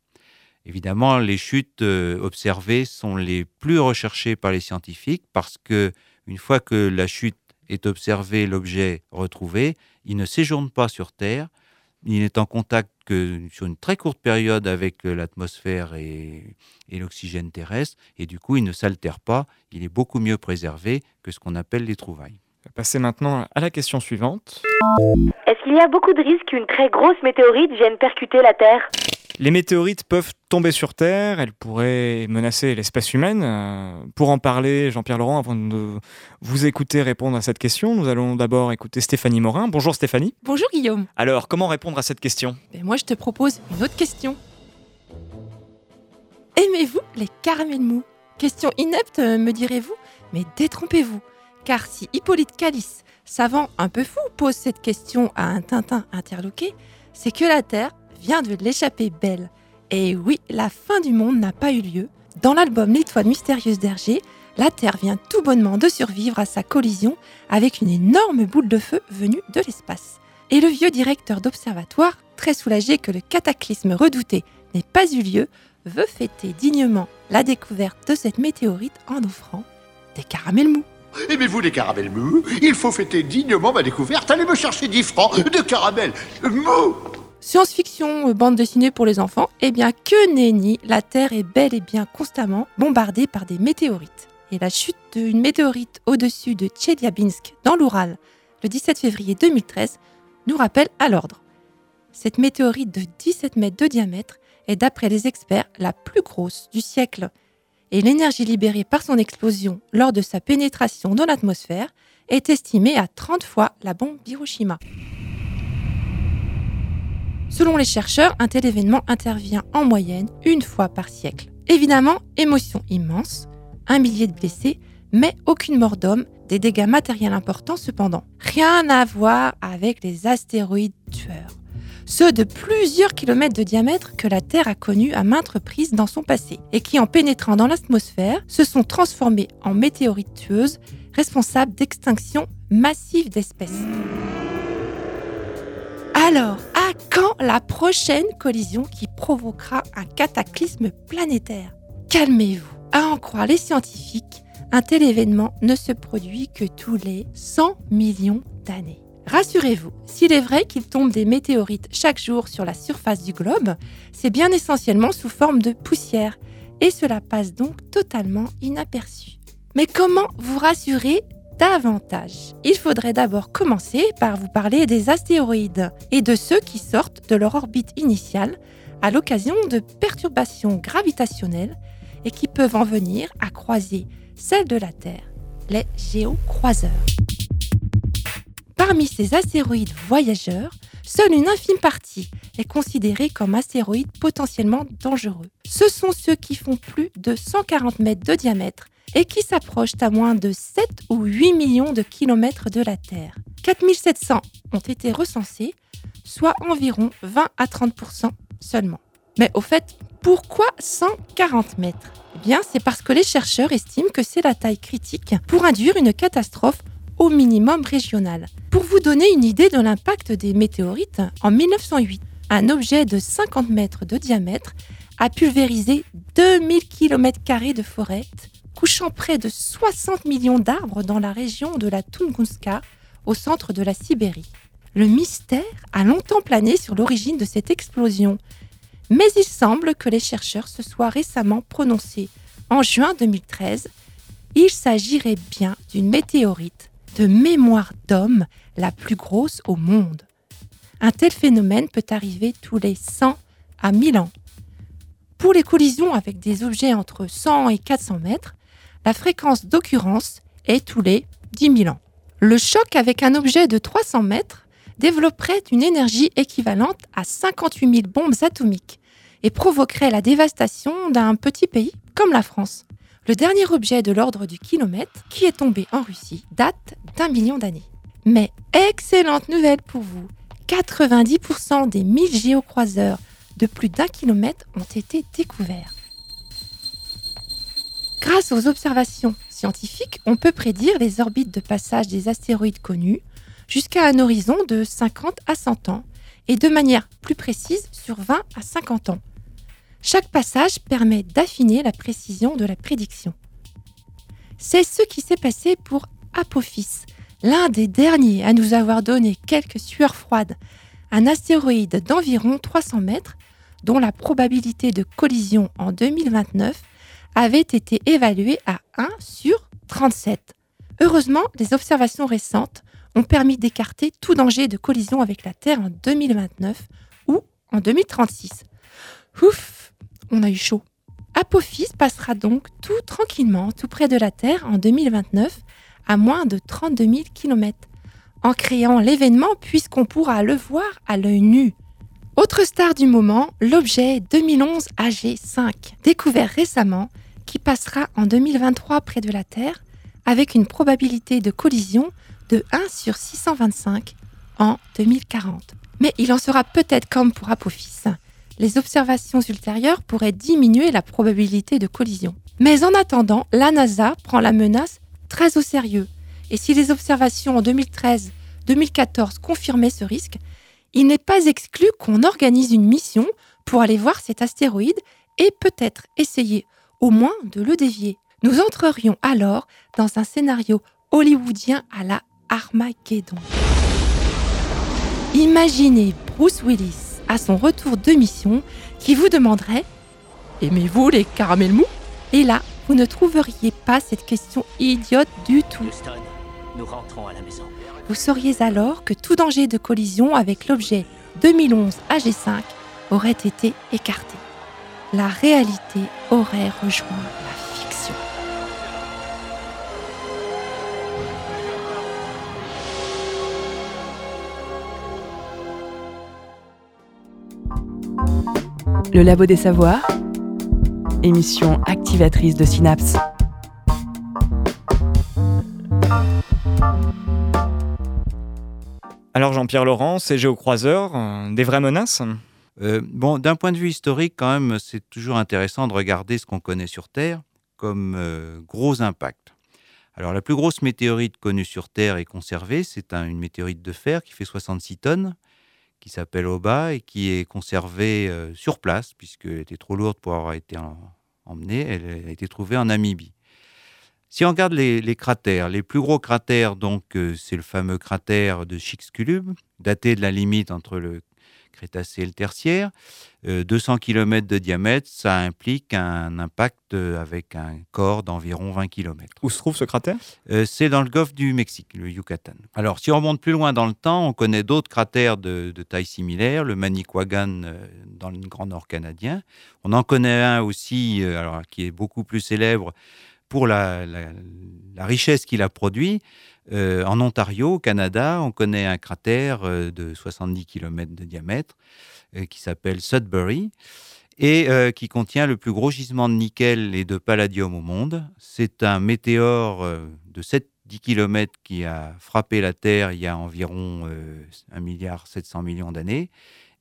Évidemment, les chutes euh, observées sont les plus recherchées par les scientifiques parce que une fois que la chute est observée, l'objet retrouvé, il ne séjourne pas sur Terre, il n'est en contact que sur une très courte période avec euh, l'atmosphère et, et l'oxygène terrestre, et du coup, il ne s'altère pas, il est beaucoup mieux préservé que ce qu'on appelle les trouvailles. On va passer maintenant à la question suivante. Est-ce qu'il y a beaucoup de risques qu'une très grosse météorite vienne percuter la Terre? Les météorites peuvent tomber sur Terre, elles pourraient menacer l'espèce humaine. Euh, Pour en parler, Jean-Pierre Laurent, avant de vous écouter répondre à cette question, nous allons d'abord écouter Stéphanie Morin. Bonjour Stéphanie. Bonjour Guillaume. Alors, comment répondre à cette question? Ben, moi, je te propose une autre question. Aimez-vous les caramels mous? Question inepte, euh, me direz-vous, mais détrompez-vous. Car si Hippolyte Calice, savant un peu fou, pose cette question à un Tintin interloqué, c'est que la Terre vient de l'échapper belle. Et oui, la fin du monde n'a pas eu lieu. Dans l'album L'étoile mystérieuse d'Hergé, la Terre vient tout bonnement de survivre à sa collision avec une énorme boule de feu venue de l'espace. Et le vieux directeur d'observatoire, très soulagé que le cataclysme redouté n'ait pas eu lieu, veut fêter dignement la découverte de cette météorite en offrant des caramels mous. Aimez-vous les caramels mous? Il faut fêter dignement ma découverte. Allez me chercher 10 francs de caramels mous Science-fiction, euh, bande dessinée pour les enfants, eh bien que nenni, la Terre est bel et bien constamment bombardée par des météorites. Et la chute d'une météorite au-dessus de Tcheliabinsk, dans l'Oural, le 17 février 2013, nous rappelle à l'ordre. Cette météorite de 17 mètres de diamètre est d'après les experts la plus grosse du siècle. Et l'énergie libérée par son explosion lors de sa pénétration dans l'atmosphère est estimée à 30 fois la bombe Hiroshima. Selon les chercheurs, un tel événement intervient en moyenne une fois par siècle. Évidemment, émotion immense, un millier de blessés, mais aucune mort d'homme, des dégâts matériels importants cependant. Rien à voir avec les astéroïdes tueurs. Ceux de plusieurs kilomètres de diamètre que la Terre a connus à maintes reprises dans son passé et qui, en pénétrant dans l'atmosphère, se sont transformés en météorites tueuses responsables d'extinction massive d'espèces. Alors, à quand la prochaine collision qui provoquera un cataclysme planétaire? Calmez-vous. À en croire les scientifiques, un tel événement ne se produit que tous les 100 millions d'années. Rassurez-vous, s'il est vrai qu'il tombe des météorites chaque jour sur la surface du globe, c'est bien essentiellement sous forme de poussière, et cela passe donc totalement inaperçu. Mais comment vous rassurer davantage Il faudrait d'abord commencer par vous parler des astéroïdes et de ceux qui sortent de leur orbite initiale à l'occasion de perturbations gravitationnelles et qui peuvent en venir à croiser celle de la Terre, les géocroiseurs. Parmi ces astéroïdes voyageurs, seule une infime partie est considérée comme astéroïde potentiellement dangereux. Ce sont ceux qui font plus de 140 mètres de diamètre et qui s'approchent à moins de 7 ou 8 millions de kilomètres de la Terre. 4700 ont été recensés, soit environ 20 à 30% seulement. Mais au fait, pourquoi 140 mètres? Eh bien, c'est parce que les chercheurs estiment que c'est la taille critique pour induire une catastrophe au minimum régional. Pour vous donner une idée de l'impact des météorites, en 1908, un objet de 50 mètres de diamètre a pulvérisé 2000 km de forêt, couchant près de 60 millions d'arbres dans la région de la Tunguska, au centre de la Sibérie. Le mystère a longtemps plané sur l'origine de cette explosion, mais il semble que les chercheurs se soient récemment prononcés. En juin 2013, il s'agirait bien d'une météorite de mémoire d'homme la plus grosse au monde. Un tel phénomène peut arriver tous les 100 à 1000 ans. Pour les collisions avec des objets entre 100 et 400 mètres, la fréquence d'occurrence est tous les 10 000 ans. Le choc avec un objet de 300 mètres développerait une énergie équivalente à 58 000 bombes atomiques et provoquerait la dévastation d'un petit pays comme la France. Le dernier objet de l'ordre du kilomètre qui est tombé en Russie date d'un million d'années. Mais excellente nouvelle pour vous 90% des 1000 géocroiseurs de plus d'un kilomètre ont été découverts. Grâce aux observations scientifiques, on peut prédire les orbites de passage des astéroïdes connus jusqu'à un horizon de 50 à 100 ans et de manière plus précise sur 20 à 50 ans. Chaque passage permet d'affiner la précision de la prédiction. C'est ce qui s'est passé pour Apophis, l'un des derniers à nous avoir donné quelques sueurs froides, un astéroïde d'environ 300 mètres dont la probabilité de collision en 2029 avait été évaluée à 1 sur 37. Heureusement, les observations récentes ont permis d'écarter tout danger de collision avec la Terre en 2029 ou en 2036. Ouf, on a eu chaud. Apophis passera donc tout tranquillement tout près de la Terre en 2029 à moins de 32 000 km, en créant l'événement puisqu'on pourra le voir à l'œil nu. Autre star du moment, l'objet 2011 AG5, découvert récemment, qui passera en 2023 près de la Terre, avec une probabilité de collision de 1 sur 625 en 2040. Mais il en sera peut-être comme pour Apophis. Les observations ultérieures pourraient diminuer la probabilité de collision. Mais en attendant, la NASA prend la menace très au sérieux. Et si les observations en 2013-2014 confirmaient ce risque, il n'est pas exclu qu'on organise une mission pour aller voir cet astéroïde et peut-être essayer au moins de le dévier. Nous entrerions alors dans un scénario hollywoodien à la Armageddon. Imaginez Bruce Willis à son retour de mission qui vous demanderait Aimez-vous les caramels mous? Et là, vous ne trouveriez pas cette question idiote du tout. nous rentrons à la maison. Vous sauriez alors que tout danger de collision avec l'objet 2011 AG5 aurait été écarté. La réalité aurait rejoint la fiction. Le Labo des Savoirs, émission activatrice de synapses. Alors Jean-Pierre Laurent, ces géocroiseurs, euh, des vraies menaces? Euh, bon, d'un point de vue historique, quand même, c'est toujours intéressant de regarder ce qu'on connaît sur Terre comme euh, gros impact. Alors, la plus grosse météorite connue sur Terre et conservée, c'est un- une météorite de fer qui fait 66 tonnes, qui s'appelle Oba et qui est conservée euh, sur place, puisqu'elle était trop lourde pour avoir été en- emmenée. Elle a été trouvée en Namibie. Si on regarde les, cratères, les plus gros cratères, donc, c'est le fameux cratère de Chicxulub, daté de la limite entre le Crétacé et le Tertiaire. Euh, 200 km de diamètre, ça implique un impact euh, avec un corps d'environ 20 km. Où se trouve ce cratère? Euh, c'est dans le golfe du Mexique, le Yucatan. Alors, si on remonte plus loin dans le temps, on connaît d'autres cratères de, de taille similaire, le Manicouagan euh, dans le Grand Nord canadien. On en connaît un aussi, euh, alors, qui est beaucoup plus célèbre pour la, la- la richesse qu'il a produit. Euh, en Ontario, au Canada, on connaît un cratère euh, de 70 km de diamètre euh, qui s'appelle Sudbury et qui contient le plus gros gisement de nickel et de palladium au monde. C'est un météore de 7-10 km qui a frappé la Terre il y a environ euh, 1 milliard 700 millions d'années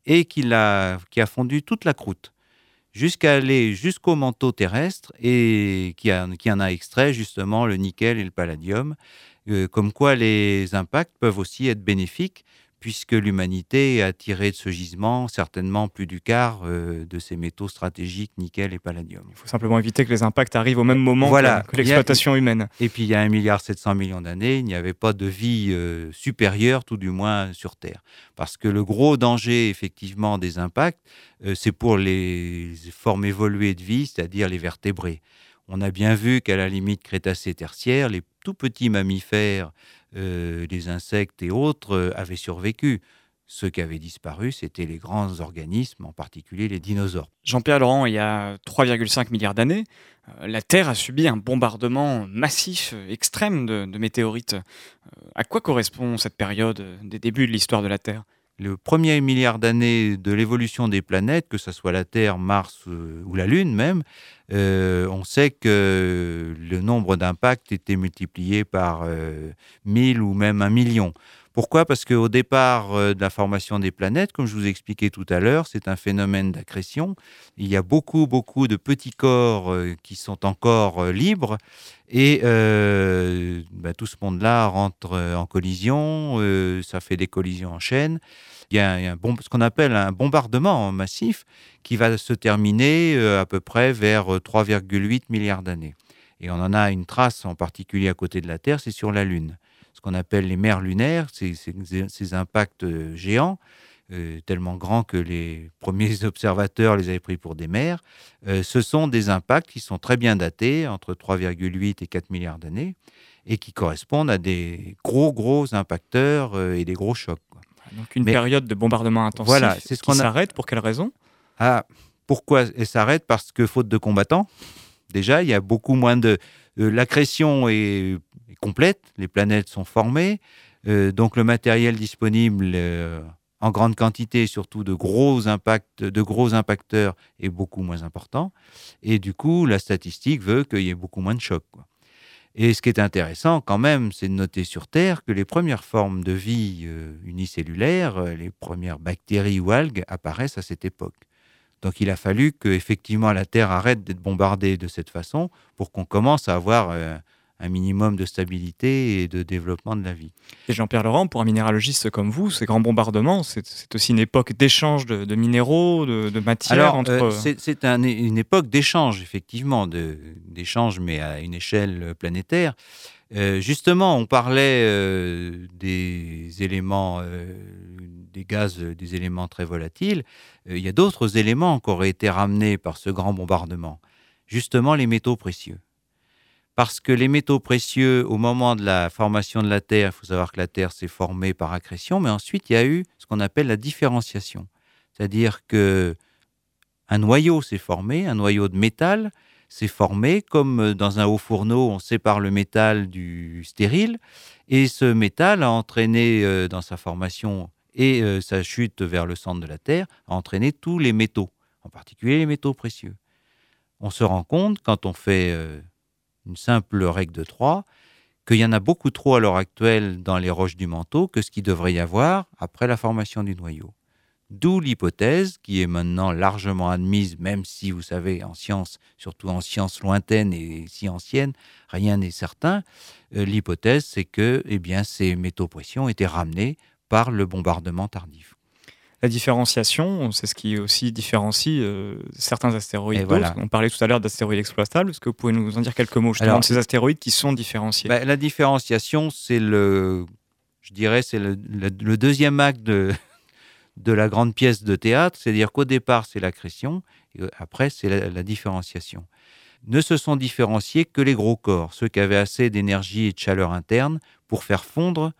et qui, a fondu toute la croûte jusqu'à aller jusqu'au manteau terrestre et qui en a extrait justement le nickel et le palladium. Euh, comme quoi les impacts peuvent aussi être bénéfiques puisque l'humanité a tiré de ce gisement certainement plus du quart euh, de ces métaux stratégiques nickel et palladium. Il faut simplement éviter que les impacts arrivent au même moment Voilà. que, l'exploitation humaine. Et puis il y a 1,7 milliard d'années, il n'y avait pas de vie euh, supérieure, tout du moins sur Terre. Parce que le gros danger, effectivement, des impacts, euh, c'est pour les formes évoluées de vie, c'est-à-dire les vertébrés. On a bien vu qu'à la limite Crétacé-Tertiaire, les tout petits mammifères, euh, les insectes et autres euh, avaient survécu. Ceux qui avaient disparu, c'était les grands organismes, en particulier les dinosaures. Jean-Pierre Laurent, il y a 3,5 milliards d'années, euh, la Terre a subi un bombardement massif, extrême de, météorites. Euh, à quoi correspond cette période des débuts de l'histoire de la Terre? Le premier milliard d'années de l'évolution des planètes, que ce soit la Terre, Mars euh, ou la Lune même, euh, on sait que le nombre d'impacts était multiplié par euh, 1000 ou même un million. Pourquoi? Parce qu'au départ euh, de la formation des planètes, comme je vous ai expliqué tout à l'heure, c'est un phénomène d'accrétion. Il y a beaucoup, beaucoup de petits corps euh, qui sont encore euh, libres et bah, tout ce monde-là rentre en collision, ça fait des collisions en chaîne. Il y a, un ce qu'on appelle un bombardement massif qui va se terminer à peu près vers euh, 3,8 milliards d'années. Et on en a une trace en particulier à côté de la Terre, c'est sur la Lune. Qu'on appelle les mers lunaires, ces impacts euh, géants, euh, tellement grands que les premiers observateurs les avaient pris pour des mers. Euh, ce sont des impacts qui sont très bien datés, entre 3,8 et 4 milliards d'années, et qui correspondent à des gros, gros impacteurs euh, et des gros chocs. quoi. Donc une Mais- période de bombardement intensif Voilà, c'est ce qu'on a- s'arrête. Pour quelle raison? Ah, pourquoi elle s'arrête? Parce que faute de combattants, déjà, il y a beaucoup moins de... L'accrétion est, complète, les planètes sont formées, euh, donc le matériel disponible euh, en grande quantité, surtout de gros impacts, de gros impacteurs, est beaucoup moins important. Et du coup, la statistique veut qu'il y ait beaucoup moins de chocs. Et ce qui est intéressant quand même, c'est de noter sur Terre que les premières formes de vie euh, unicellulaires, euh, les premières bactéries ou algues apparaissent à cette époque. Donc il a fallu que effectivement la Terre arrête d'être bombardée de cette façon pour qu'on commence à avoir un minimum de stabilité et de développement de la vie. Et Jean-Pierre Laurent, pour un minéralogiste comme vous, ces grands bombardements, c'est aussi une époque d'échange de, de minéraux, de, de matières Alors, entre. euh, c'est c'est un- une époque d'échange, effectivement, d'échange, mais à une échelle planétaire. Euh, justement, on parlait euh, des éléments, euh, des gaz, des éléments très volatiles. Il y a d'autres éléments qui auraient été ramenés par ce grand bombardement. Justement, les métaux précieux. Parce que les métaux précieux, au moment de la formation de la Terre, il faut savoir que la Terre s'est formée par accrétion, mais ensuite il y a eu ce qu'on appelle la différenciation. C'est-à-dire que un noyau s'est formé, un noyau de métal s'est formé, comme dans un haut fourneau, on sépare le métal du stérile, et ce métal a entraîné euh, dans sa formation et euh, sa chute vers le centre de la Terre, a entraîné tous les métaux, en particulier les métaux précieux. On se rend compte, quand on fait euh, une simple règle de 3, qu'il y en a beaucoup trop à l'heure actuelle dans les roches du manteau que ce qu'il devrait y avoir après la formation du noyau. D'où l'hypothèse, qui est maintenant largement admise, même si vous savez, en sciences, surtout en sciences lointaines et si anciennes, rien n'est certain. Euh, l'hypothèse, c'est que eh ces métaux précieux ont été ramenés par le bombardement tardif. La différenciation, c'est ce qui aussi différencie euh, certains astéroïdes voilà. On parlait tout à l'heure d'astéroïdes exploitables. Est-ce que vous pouvez nous en dire quelques mots justement Alors, de ces astéroïdes qui sont différenciés? Ben, la différenciation, c'est le, je dirais, c'est le, le- le deuxième acte de, de la grande pièce de théâtre, c'est-à-dire qu'au départ, c'est l'accrétion, et après, c'est la, la différenciation. Ne se sont différenciés que les gros corps, ceux qui avaient assez d'énergie et de chaleur interne pour faire fondre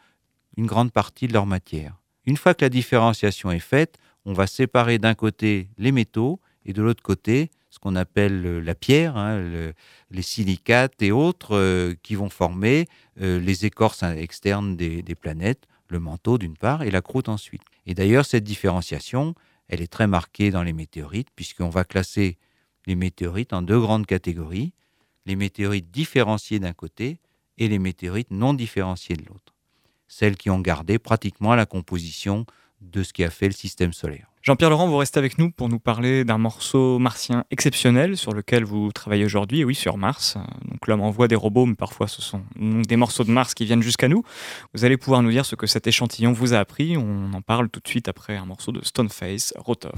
une grande partie de leur matière. Une fois que la différenciation est faite, on va séparer d'un côté les métaux et de l'autre côté ce qu'on appelle euh, la pierre, hein, le- les silicates et autres euh, qui vont former euh, les écorces externes des, des planètes, le manteau d'une part et la croûte ensuite. Et d'ailleurs, cette différenciation, elle est très marquée dans les météorites, puisqu'on va classer les météorites en deux grandes catégories, les météorites différenciées d'un côté et les météorites non différenciées de l'autre. Celles qui ont gardé pratiquement la composition de ce qui a fait le système solaire. Jean-Pierre Laurent, vous restez avec nous pour nous parler d'un morceau martien exceptionnel sur lequel vous travaillez aujourd'hui, oui, sur Mars. Donc l'homme envoie des robots, mais parfois ce sont des morceaux de Mars qui viennent jusqu'à nous. Vous allez pouvoir nous dire ce que cet échantillon vous a appris. On en parle tout de suite après un morceau de Stoneface, Rotor.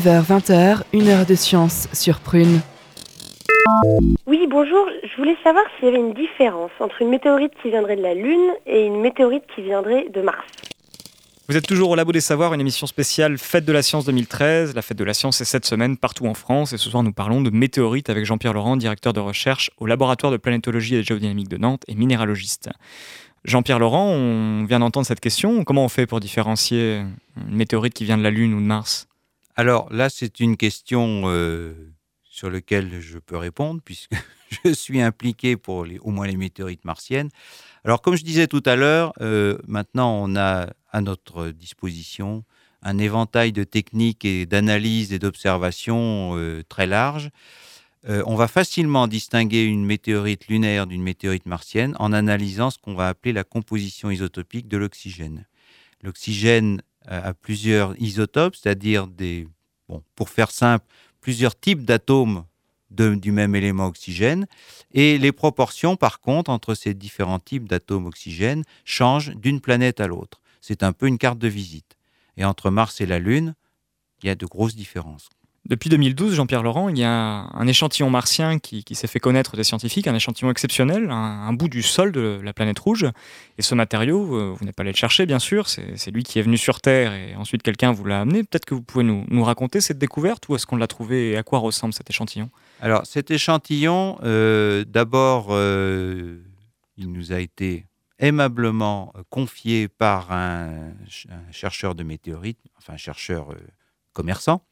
19h-20h, une heure de science sur Prune. Oui, bonjour. Je voulais savoir s'il y avait une différence entre une météorite qui viendrait de la Lune et une météorite qui viendrait de Mars. Vous êtes toujours au Labo des Savoirs, une émission spéciale Fête de la Science 2013. La Fête de la Science est cette semaine partout en France et ce soir nous parlons de météorites avec Jean-Pierre Laurent, directeur de recherche au laboratoire de planétologie et de géodynamique de Nantes et minéralogiste. Jean-Pierre Laurent, on vient d'entendre cette question. Comment on fait pour différencier une météorite qui vient de la Lune ou de Mars? Alors là, c'est une question euh, sur laquelle je peux répondre puisque je suis impliqué pour au moins les météorites martiennes. Alors, comme je disais tout à l'heure, euh, maintenant on a à notre disposition un éventail de techniques et d'analyses et d'observations euh, très large. On va facilement distinguer une météorite lunaire d'une météorite martienne en analysant ce qu'on va appeler la composition isotopique de l'oxygène. L'oxygène a plusieurs isotopes, c'est-à-dire des, bon, pour faire simple, plusieurs types d'atomes du même élément oxygène. Et les proportions, par contre, entre ces différents types d'atomes oxygène changent d'une planète à l'autre. C'est un peu une carte de visite. Et entre Mars et la Lune, il y a de grosses différences. Depuis 2012, Jean-Pierre Laurent, il y a un échantillon martien qui, s'est fait connaître des scientifiques, un échantillon exceptionnel, un, bout du sol de la planète rouge. Et ce matériau, euh, vous n'êtes pas allé le chercher, bien sûr, c'est lui qui est venu sur Terre et ensuite quelqu'un vous l'a amené. Peut-être que vous pouvez nous, raconter cette découverte, où est-ce qu'on l'a trouvé et à quoi ressemble cet échantillon? Alors cet échantillon, euh, d'abord, euh, il nous a été aimablement confié par un chercheur de météorites, enfin un chercheur commerçant,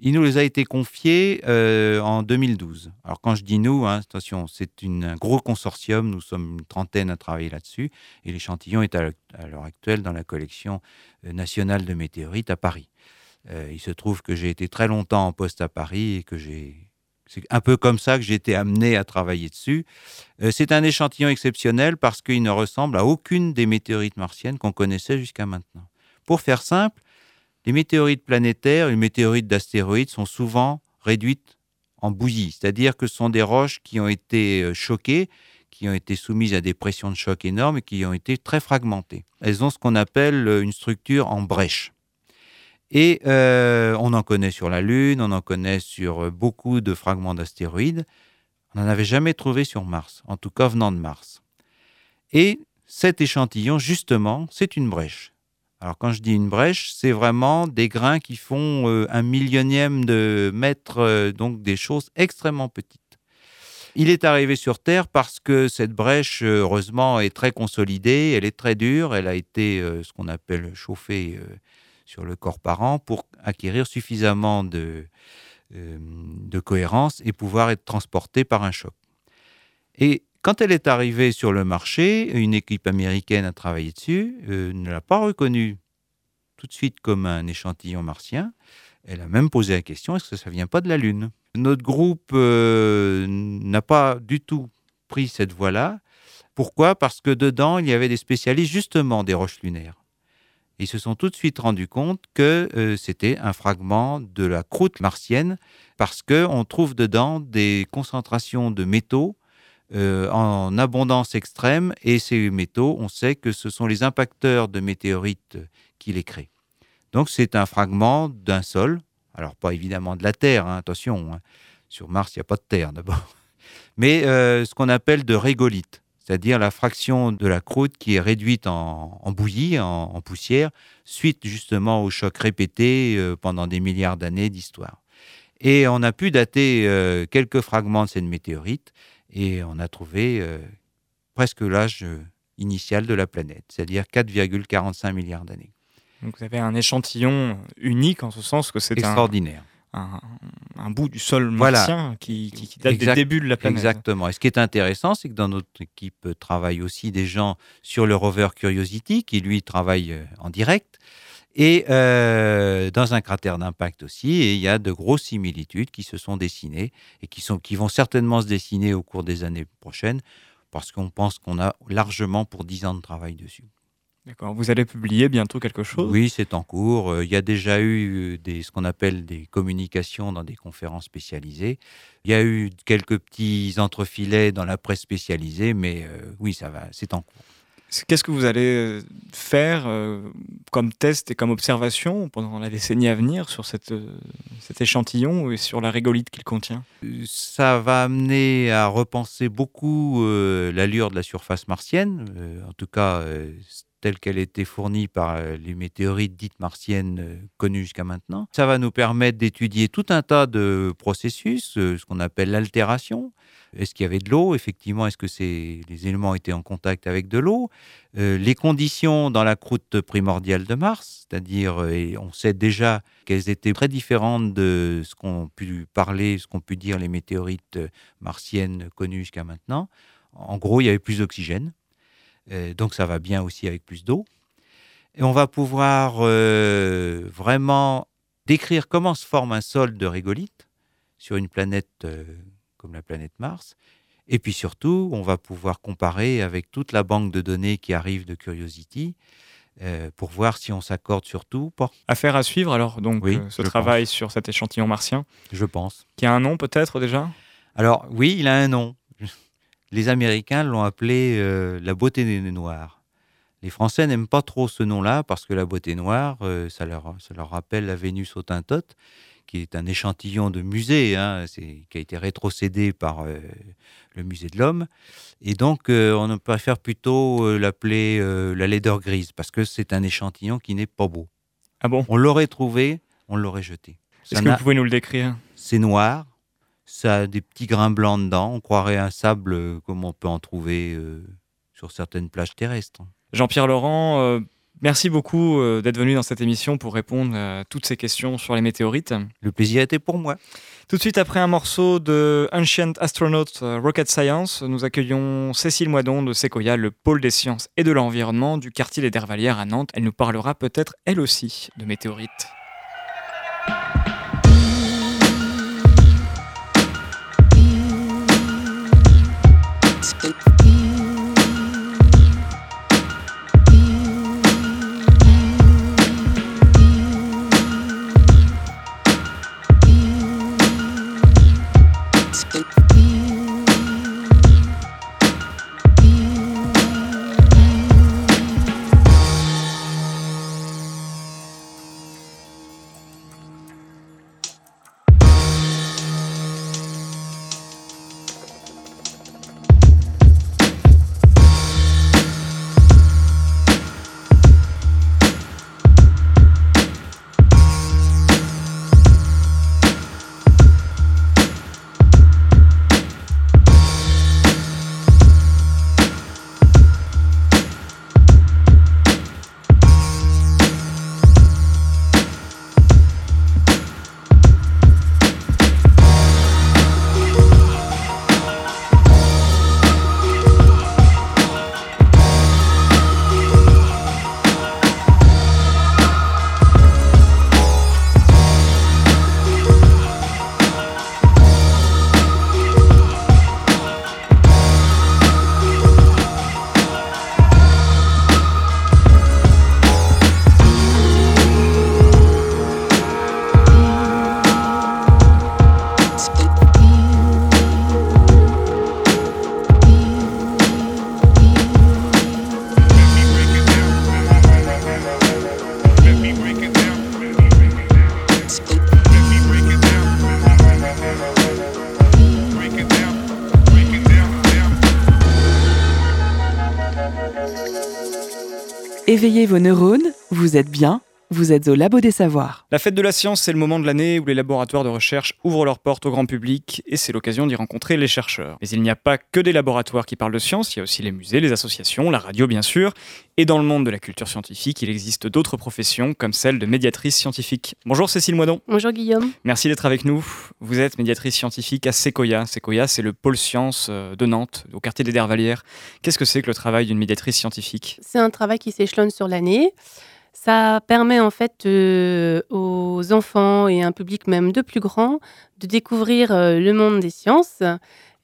il nous a été confié euh, en 2012. Alors quand je dis nous, hein, attention, c'est un gros consortium, nous sommes une trentaine à travailler là-dessus, et l'échantillon est à l'heure actuelle dans la collection euh, nationale de météorites à Paris. Euh, il se trouve que j'ai été très longtemps en poste à Paris et que j'ai... C'est un peu comme ça que j'ai été amené à travailler dessus. c'est un échantillon exceptionnel parce qu'il ne ressemble à aucune des météorites martiennes qu'on connaissait jusqu'à maintenant. Pour faire simple, les météorites planétaires, les météorites d'astéroïdes sont souvent réduites en bouillie, c'est-à-dire que ce sont des roches qui ont été euh, choquées, qui ont été soumises à des pressions de choc énormes et qui ont été très fragmentées. Elles ont ce qu'on appelle euh, une structure en brèche. Et euh, on en connaît sur la Lune, on en connaît sur beaucoup de fragments d'astéroïdes. On n'en avait jamais trouvé sur Mars, en tout cas venant de Mars. Et cet échantillon, justement, c'est une brèche. Alors quand je dis une brèche, c'est vraiment des grains qui font euh, un millionième de mètre, euh, donc des choses extrêmement petites. Il est arrivé sur Terre parce que cette brèche, heureusement, est très consolidée, elle est très dure, elle a été euh, ce qu'on appelle chauffée sur le corps parent pour acquérir suffisamment de, de cohérence et pouvoir être transportée par un choc. Et quand elle est arrivée sur le marché, une équipe américaine a travaillé dessus, euh, ne l'a pas reconnue tout de suite comme un échantillon martien. Elle a même posé la question est-ce que ça ne vient pas de la Lune? Notre groupe euh, n'a pas du tout pris cette voie-là. Pourquoi? Parce que dedans, il y avait des spécialistes justement des roches lunaires. Ils se sont tout de suite rendus compte que euh, c'était un fragment de la croûte martienne parce qu'on trouve dedans des concentrations de métaux euh, en abondance extrême et ces métaux, on sait que ce sont les impacteurs de météorites qui les créent. Donc c'est un fragment d'un sol, alors pas évidemment de la Terre, hein, attention, hein. sur Mars il n'y a pas de Terre d'abord, mais euh, ce qu'on appelle de régolite, c'est-à-dire la fraction de la croûte qui est réduite en, bouillie, en, poussière, suite justement aux chocs répétés euh, pendant des milliards d'années d'histoire. Et on a pu dater quelques fragments de cette météorite et on a trouvé euh, presque l'âge euh, initial de la planète, c'est-à-dire 4,45 milliards d'années. Donc vous avez un échantillon unique en ce sens que c'est extraordinaire. Un, un, bout du sol martien qui, qui, date des débuts de la planète. Exactement. Et ce qui est intéressant, c'est que dans notre équipe travaillent aussi des gens sur le rover Curiosity, qui lui travaille euh, en direct et euh, dans un cratère d'impact aussi. Et il y a de grosses similitudes qui se sont dessinées et qui, sont, qui vont certainement se dessiner au cours des années prochaines parce qu'on pense qu'on a largement pour 10 ans de travail dessus. D'accord. Vous allez publier bientôt quelque chose? Oui, c'est en cours. Euh, il y a déjà eu des, ce qu'on appelle des communications dans des conférences spécialisées. Il y a eu quelques petits entrefilets dans la presse spécialisée, mais euh, oui, ça va, c'est en cours. Qu'est-ce que vous allez euh, faire euh, comme test et comme observation pendant la décennie à venir sur euh, cet échantillon et sur la régolite qu'il contient? Ça va amener à repenser beaucoup l'allure de la surface martienne, en tout cas telle qu'elle été fournie par les météorites dites martiennes connues jusqu'à maintenant. Ça va nous permettre d'étudier tout un tas de processus, ce qu'on appelle l'altération, est-ce qu'il y avait de l'eau? Effectivement, est-ce que les éléments étaient en contact avec de l'eau? Euh, Les conditions dans la croûte primordiale de Mars, c'est-à-dire, euh, on sait déjà qu'elles étaient très différentes de ce qu'ont pu parler, ce qu'ont pu dire les météorites euh, martiennes connues jusqu'à maintenant. En gros, il y avait plus d'oxygène, donc ça va bien aussi avec plus d'eau. Et on va pouvoir vraiment décrire comment se forme un sol de régolithe sur une planète comme la planète Mars. Et puis surtout, on va pouvoir comparer avec toute la banque de données qui arrive de Curiosity euh, pour voir si on s'accorde sur tout. Affaire à suivre alors, donc, euh, ce travail sur cet échantillon martien Je pense. Qui a un nom peut-être déjà? Alors oui, il a un nom. Les Américains l'ont appelé euh, la beauté des noirs. Les Français n'aiment pas trop ce nom-là parce que la beauté noire, ça, leur, ça leur rappelle la Vénus Autantote qui est un échantillon de musée, hein, qui a été rétrocédé par euh, le musée de l'homme. Et donc, euh, on préfère plutôt euh, l'appeler la laideur grise, parce que c'est un échantillon qui n'est pas beau. Ah bon? On l'aurait trouvé, on l'aurait jeté. Est-ce que vous pouvez nous le décrire? C'est noir, ça a des petits grains blancs dedans, on croirait un sable comme on peut en trouver sur certaines plages terrestres. Jean-Pierre Laurent, Merci beaucoup euh, d'être venu dans cette émission pour répondre à toutes ces questions sur les météorites. Le plaisir était pour moi. Tout de suite après un morceau de Ancient Astronaut euh, Rocket Science, nous accueillons Cécile Moidon de Sequoia, le pôle des sciences et de l'environnement du quartier des Dervalières à Nantes. Elle nous parlera peut-être elle aussi de météorites. Éveillez vos neurones, vous êtes bien, vous êtes au Labo des Savoirs. La fête de la science, c'est le moment de l'année où les laboratoires de recherche ouvrent leurs portes au grand public et c'est l'occasion d'y rencontrer les chercheurs. Mais il n'y a pas que des laboratoires qui parlent de science, il y a aussi les musées, les associations, la radio bien sûr. Et dans le monde de la culture scientifique, il existe d'autres professions comme celle de médiatrice scientifique. Bonjour Cécile Moidon. Bonjour Guillaume. Merci d'être avec nous. Vous êtes médiatrice scientifique à Sequoia. Sequoia, c'est le pôle science euh, de Nantes, au quartier des Dervalières. Qu'est-ce que c'est que le travail d'une médiatrice scientifique? C'est un travail qui s'échelonne sur l'année. Ça permet en fait euh, aux enfants et un public même de plus grand de découvrir euh, le monde des sciences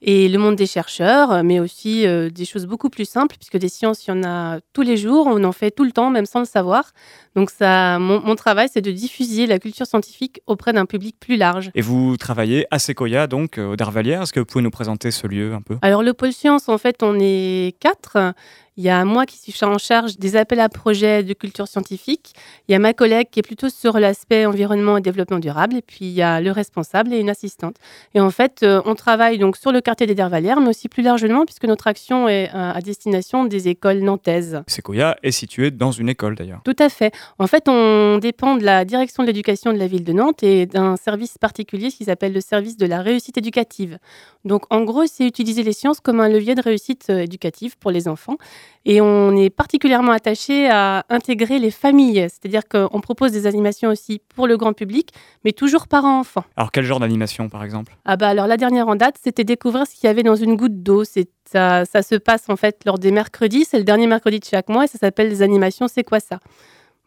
et le monde des chercheurs, mais aussi euh, des choses beaucoup plus simples, puisque des sciences, il y en a tous les jours, on en fait tout le temps, même sans le savoir. Donc ça, mon, mon travail, c'est de diffuser la culture scientifique auprès d'un public plus large. Et vous travaillez à Sequoia, donc au Dervalière. Est-ce que vous pouvez nous présenter ce lieu un peu? Alors le pôle science, en fait, on est quatre. Il y a moi qui suis en charge des appels à projets de culture scientifique. Il y a ma collègue qui est plutôt sur l'aspect environnement et développement durable. Et puis il y a le responsable et une assistante. Et en fait, euh, on travaille donc sur le quartier des Dervalières, mais aussi plus largement, puisque notre action est euh, à destination des écoles nantaises. Sequoia est situé dans une école d'ailleurs. Tout à fait. En fait, on dépend de la direction de l'éducation de la ville de Nantes et d'un service particulier qui s'appelle le service de la réussite éducative. Donc en gros, c'est utiliser les sciences comme un levier de réussite euh, éducative pour les enfants. Et on est particulièrement attaché à intégrer les familles, c'est-à-dire qu'on propose des animations aussi pour le grand public, mais toujours parents-enfants. Alors quel genre d'animation par exemple? Ah bah alors la dernière en date, c'était découvrir ce qu'il y avait dans une goutte d'eau. C'est ça, ça se passe en fait lors des mercredis, c'est le dernier mercredi de chaque mois et ça s'appelle les animations C'est quoi ça?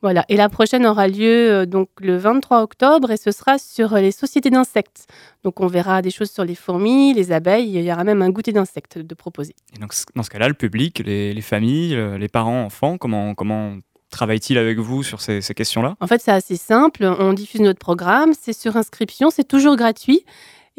Voilà. Et la prochaine aura lieu euh, donc le 23 octobre et ce sera sur euh, les sociétés d'insectes. Donc on verra des choses sur les fourmis, les abeilles. Il y aura même un goûter d'insectes de proposer. Et donc dans ce cas-là, le public, les, les familles, euh, les parents, enfants, comment comment travaille-t-il avec vous sur ces, ces questions-là? En fait, c'est assez simple. On diffuse notre programme, c'est sur inscription, c'est toujours gratuit.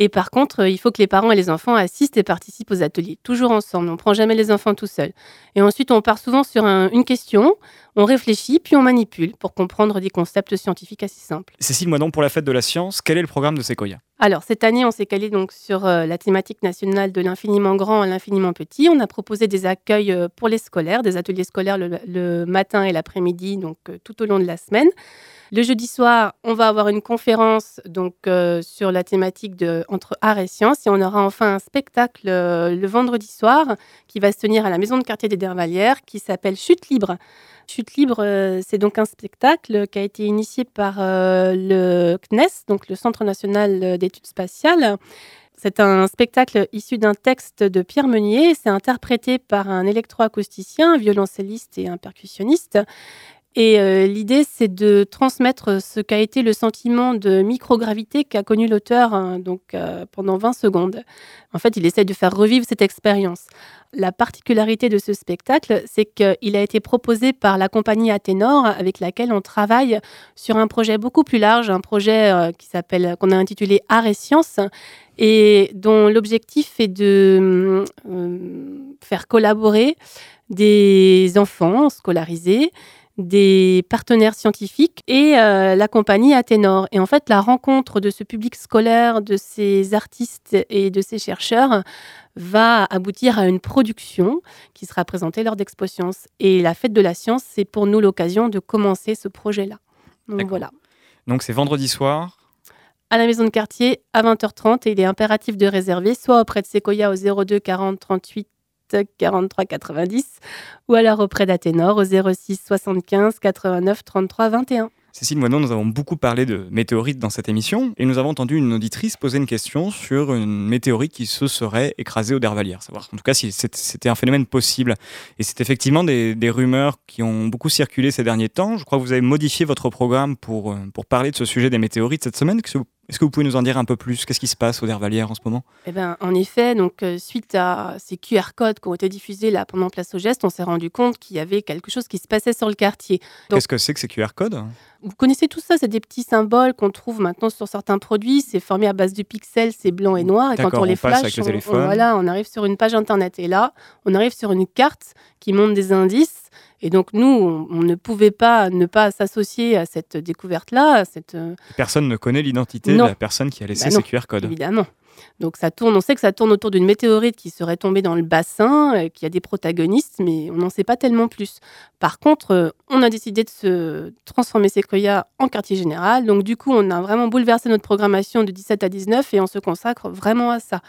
Et par contre, il faut que les parents et les enfants assistent et participent aux ateliers, toujours ensemble. On ne prend jamais les enfants tout seuls. Et ensuite, on part souvent sur un- une question, on réfléchit, puis on manipule pour comprendre des concepts scientifiques assez simples. Cécile Moidon, pour la fête de la science, quel est le programme de Sequoia Alors, cette année, on s'est calé donc sur euh, la thématique nationale de l'infiniment grand à l'infiniment petit. On a proposé des accueils euh, pour les scolaires, des ateliers scolaires le, le matin et l'après-midi, donc euh, tout au long de la semaine. Le jeudi soir, on va avoir une conférence donc euh, sur la thématique entre art et science et on aura enfin un spectacle euh, le vendredi soir qui va se tenir à la maison de quartier des Dervalières qui s'appelle Chute libre. Chute libre, euh, c'est donc un spectacle qui a été initié par le CNES, donc le Centre national d'études spatiales. C'est un spectacle issu d'un texte de Pierre Meunier. C'est interprété par un électroacousticien, un violoncelliste et un percussionniste. Et euh, l'idée, c'est de transmettre ce qu'a été le sentiment de microgravité qu'a connu l'auteur hein, donc euh, pendant 20 secondes. En fait, il essaie de faire revivre cette expérience. La particularité de ce spectacle, c'est qu'il a été proposé par la compagnie Athénor, avec laquelle on travaille sur un projet beaucoup plus large, un projet euh, qui s'appelle, qu'on a intitulé Art et Sciences, et dont l'objectif est de faire collaborer des enfants scolarisés, des partenaires scientifiques et euh, la compagnie Athénor. Et en fait, la rencontre de ce public scolaire, de ces artistes et de ces chercheurs va aboutir à une production qui sera présentée lors d'Expo Science. Et la fête de la science, c'est pour nous l'occasion de commencer ce projet-là. Donc voilà. Donc c'est vendredi soir. À la maison de quartier à 20h30 et il est impératif de réserver soit auprès de Sequoia au 02 40 38 43 90 ou alors auprès d'Athénor au 06 75 89 33 21. Cécile nous avons beaucoup parlé de météorites dans cette émission et nous avons entendu une auditrice poser une question sur une météorite qui se serait écrasée au Dervalière, savoir en tout cas si c'était un phénomène possible. Et c'est effectivement des, rumeurs qui ont beaucoup circulé ces derniers temps. Je crois que vous avez modifié votre programme pour, euh, pour parler de ce sujet des météorites cette semaine. Que vous- est-ce que vous pouvez nous en dire un peu plus? Qu'est-ce qui se passe au Dervalière en ce moment? Eh ben, en effet, donc, euh, suite à ces QR codes qui ont été diffusés là, pendant Place au Geste, on s'est rendu compte qu'il y avait quelque chose qui se passait sur le quartier. Qu'est-ce que c'est que ces QR codes? Vous connaissez tout ça, c'est des petits symboles qu'on trouve maintenant sur certains produits. C'est formé à base de pixels, c'est blanc et noir. Et quand on les on passe flash, avec le on- téléphone. on, voilà, on arrive sur une page internet. Et là, on arrive sur une carte qui montre des indices. Et donc, nous, on, on ne pouvait pas ne pas s'associer à cette découverte-là, cette, euh, Personne ne connaît l'identité de la personne qui a laissé Bah ces QR codes. Évidemment. Donc ça tourne, on sait que ça tourne autour d'une météorite qui serait tombée dans le bassin, euh, qu'il y a des protagonistes, mais on n'en sait pas tellement plus. Par contre, euh, on a décidé de se transformer Sequoia en quartier général. Donc du coup, on a vraiment bouleversé notre programmation de 17 à 19 et on se consacre vraiment à ça.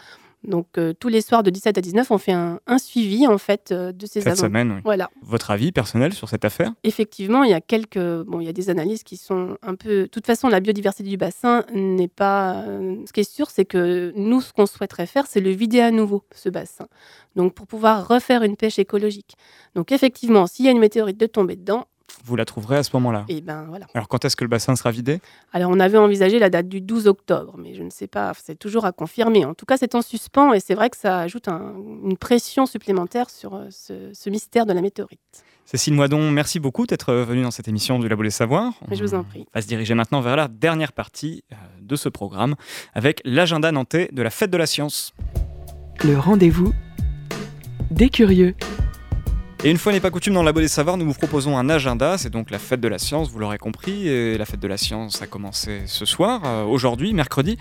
Donc euh, tous les soirs de 17 à 19, on fait un, un suivi en fait euh, de ces Cette avant- semaine, oui. Voilà. Votre avis personnel sur cette affaire? Effectivement, il y a quelques, bon, il y a des analyses qui sont un peu. De toute façon, la biodiversité du bassin n'est pas. euh, Ce qui est sûr, c'est que nous, ce qu'on souhaiterait faire, c'est le vider à nouveau ce bassin. Donc, pour pouvoir refaire une pêche écologique. Donc, effectivement, s'il y a une météorite de tomber dedans, vous la trouverez à ce moment-là. Et ben voilà. Alors quand est-ce que le bassin sera vidé? Alors on avait envisagé la date du 12 octobre, mais je ne sais pas, c'est toujours à confirmer. En tout cas, c'est en suspens et c'est vrai que ça ajoute un- une pression supplémentaire sur euh, ce, ce mystère de la météorite. Cécile Moidon, merci beaucoup d'être venue dans cette émission du Labo des Savoirs. Je vous en prie. On va se diriger maintenant vers la dernière partie euh, de ce programme avec l'agenda nantais de la fête de la science. Le rendez-vous des curieux. Et une fois n'est pas coutume dans le Labo des Savoirs, nous vous proposons un agenda. C'est donc la fête de la science, vous l'aurez compris. Et la fête de la science a commencé ce soir, euh, aujourd'hui, mercredi.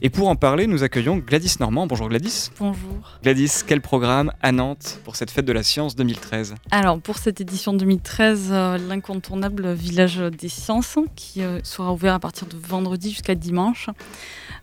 Et pour en parler, nous accueillons Gladys Normand. Bonjour Gladys. Bonjour. Gladys, quel programme à Nantes pour cette fête de la science 2013 Alors, pour cette édition 2013, euh, l'incontournable Village des Sciences, qui euh, sera ouvert à partir de vendredi jusqu'à dimanche.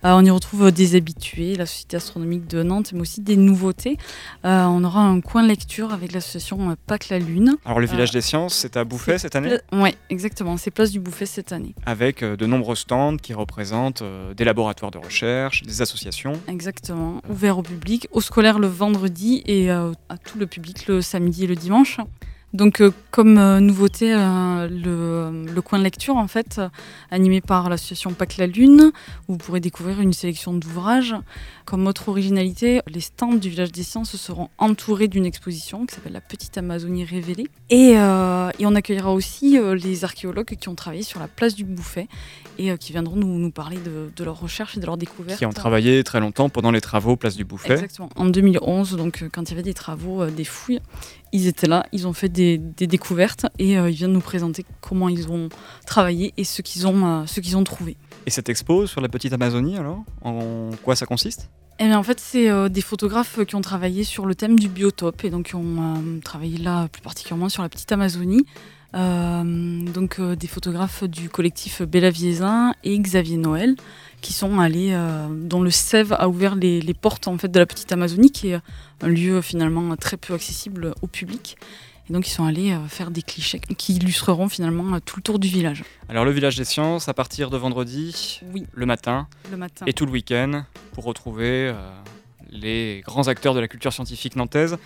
Euh, on y retrouve des habitués, la Société astronomique de Nantes, mais aussi des nouveautés. Euh, on aura un coin lecture avec l'association euh, Pâques la Lune. Alors, le Village Euh, des Sciences, c'est à Bouffay cette année Oui, exactement. C'est place du Bouffet cette année. avec euh, de nombreux stands qui représentent euh, des laboratoires de recherche, des associations. Exactement. Ouvert au public, aux scolaires le vendredi et à tout le public le samedi et le dimanche. Donc, euh, comme euh, nouveauté, euh, le, le coin de lecture, en fait, animé par l'association Pâques la Lune, où vous pourrez découvrir une sélection d'ouvrages. Comme autre originalité, les stands du Village des Sciences seront entourés d'une exposition qui s'appelle La Petite Amazonie révélée. Et, et on accueillera aussi les archéologues qui ont travaillé sur la place du Bouffet et qui viendront nous, nous parler de, de leurs recherches et de leurs découvertes. qui ont travaillé très longtemps pendant les travaux Place du Bouffet. Exactement. En 2011, donc quand il y avait des travaux, des fouilles, ils étaient là, ils ont fait des, des découvertes et euh, ils viennent nous présenter comment ils ont travaillé et ce qu'ils ont, euh, ce qu'ils ont trouvé. Et cette expo sur la petite Amazonie, alors, en quoi ça consiste? Eh bien, en fait, c'est euh, des photographes qui ont travaillé sur le thème du biotope et donc qui ont travaillé là plus particulièrement sur la petite Amazonie. Donc des photographes du collectif Bella Viesin et Xavier Noël qui sont allés, euh, dont le SEV a ouvert les, les portes en fait de la petite Amazonie, qui est un lieu finalement très peu accessible au public. Et donc ils sont allés euh, faire des clichés qui illustreront finalement euh, tout le tour du village. Alors, le Village des Sciences, à partir de vendredi, Oui. le matin, Le matin. et tout le week-end, pour retrouver euh, les grands acteurs de la culture scientifique nantaise.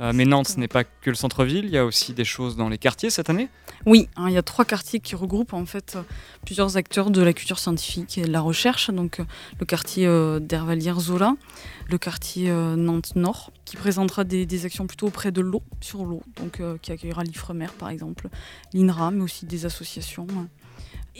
Euh, mais Nantes, ce n'est pas que le centre-ville, il y a aussi des choses dans les quartiers cette année? Oui, hein, il y a trois quartiers qui regroupent en fait euh, plusieurs acteurs de la culture scientifique et de la recherche. Donc euh, le quartier euh, d'Hervalière-Zola, le quartier euh, Nantes-Nord, qui présentera des, des actions plutôt auprès de l'eau, sur l'eau, donc qui accueillera l'Ifremer par exemple, l'INRA, mais aussi des associations. hein.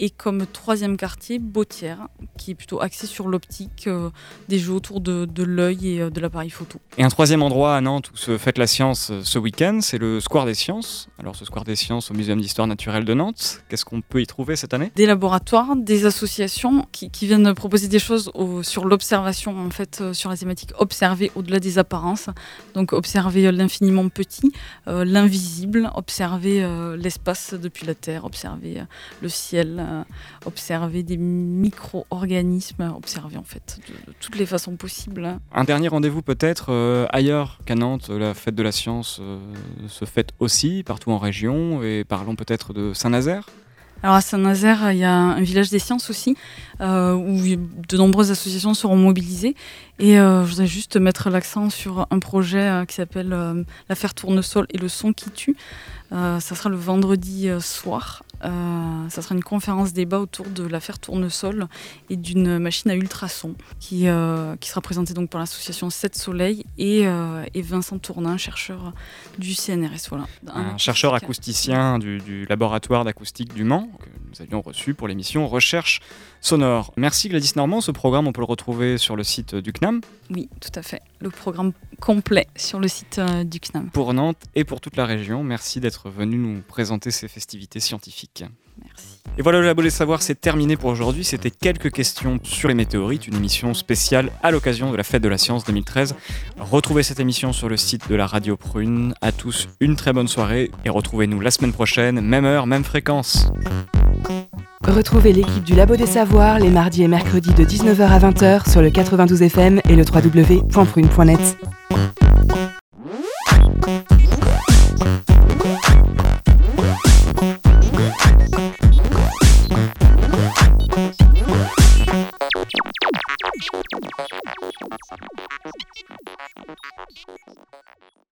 Et comme troisième quartier, Bautière, qui est plutôt axé sur l'optique, euh, des jeux autour de, de l'œil et euh, de l'appareil photo. Et un troisième endroit à Nantes où se fête la science euh, ce week-end, c'est le Square des Sciences. Alors, ce Square des Sciences au Muséum d'Histoire Naturelle de Nantes, qu'est-ce qu'on peut y trouver cette année? Des laboratoires, des associations qui, qui viennent proposer des choses au- sur l'observation, en fait, sur la thématique observer au-delà des apparences. Donc, observer l'infiniment petit, euh, l'invisible, observer l'espace depuis la Terre, observer le ciel, euh, observer des micro-organismes, observer en fait de, de toutes les façons possibles. Un dernier rendez-vous peut-être euh, ailleurs qu'à Nantes, la fête de la science euh, se fête aussi partout en région et parlons peut-être de Saint-Nazaire. Alors à Saint-Nazaire, il y a un village des sciences aussi, euh, où de nombreuses associations seront mobilisées. Et euh, je voudrais juste mettre l'accent sur un projet euh, qui s'appelle euh, l'affaire Tournesol et le son qui tue. Ça sera le vendredi soir. Ça sera une conférence débat autour de l'affaire Tournesol et d'une machine à ultrasons qui, qui sera présentée donc par l'association 7 Soleil et, et Vincent Tournin, chercheur du CNRS. Voilà. un chercheur acousticien du, du laboratoire d'acoustique du Mans, que nous avions reçu pour l'émission Recherche sonore. Merci Gladys Normand, ce programme on peut le retrouver sur le site du CNAM, Oui, tout à fait. Le programme complet sur le site euh, du CNAM. pour Nantes et pour toute la région. Merci d'être venu nous présenter ces festivités scientifiques. Merci. Et voilà, le Labo des Savoirs, c'est terminé pour aujourd'hui. C'était quelques questions sur les météorites, une émission spéciale à l'occasion de la Fête de la Science 2013. Retrouvez cette émission sur le site de la Radio Prune. À tous, une très bonne soirée et retrouvez-nous la semaine prochaine, même heure, même fréquence. Retrouvez l'équipe du Labo des Savoirs les mardis et mercredis de 19h à 20h sur le 92 FM et le www.prune.net.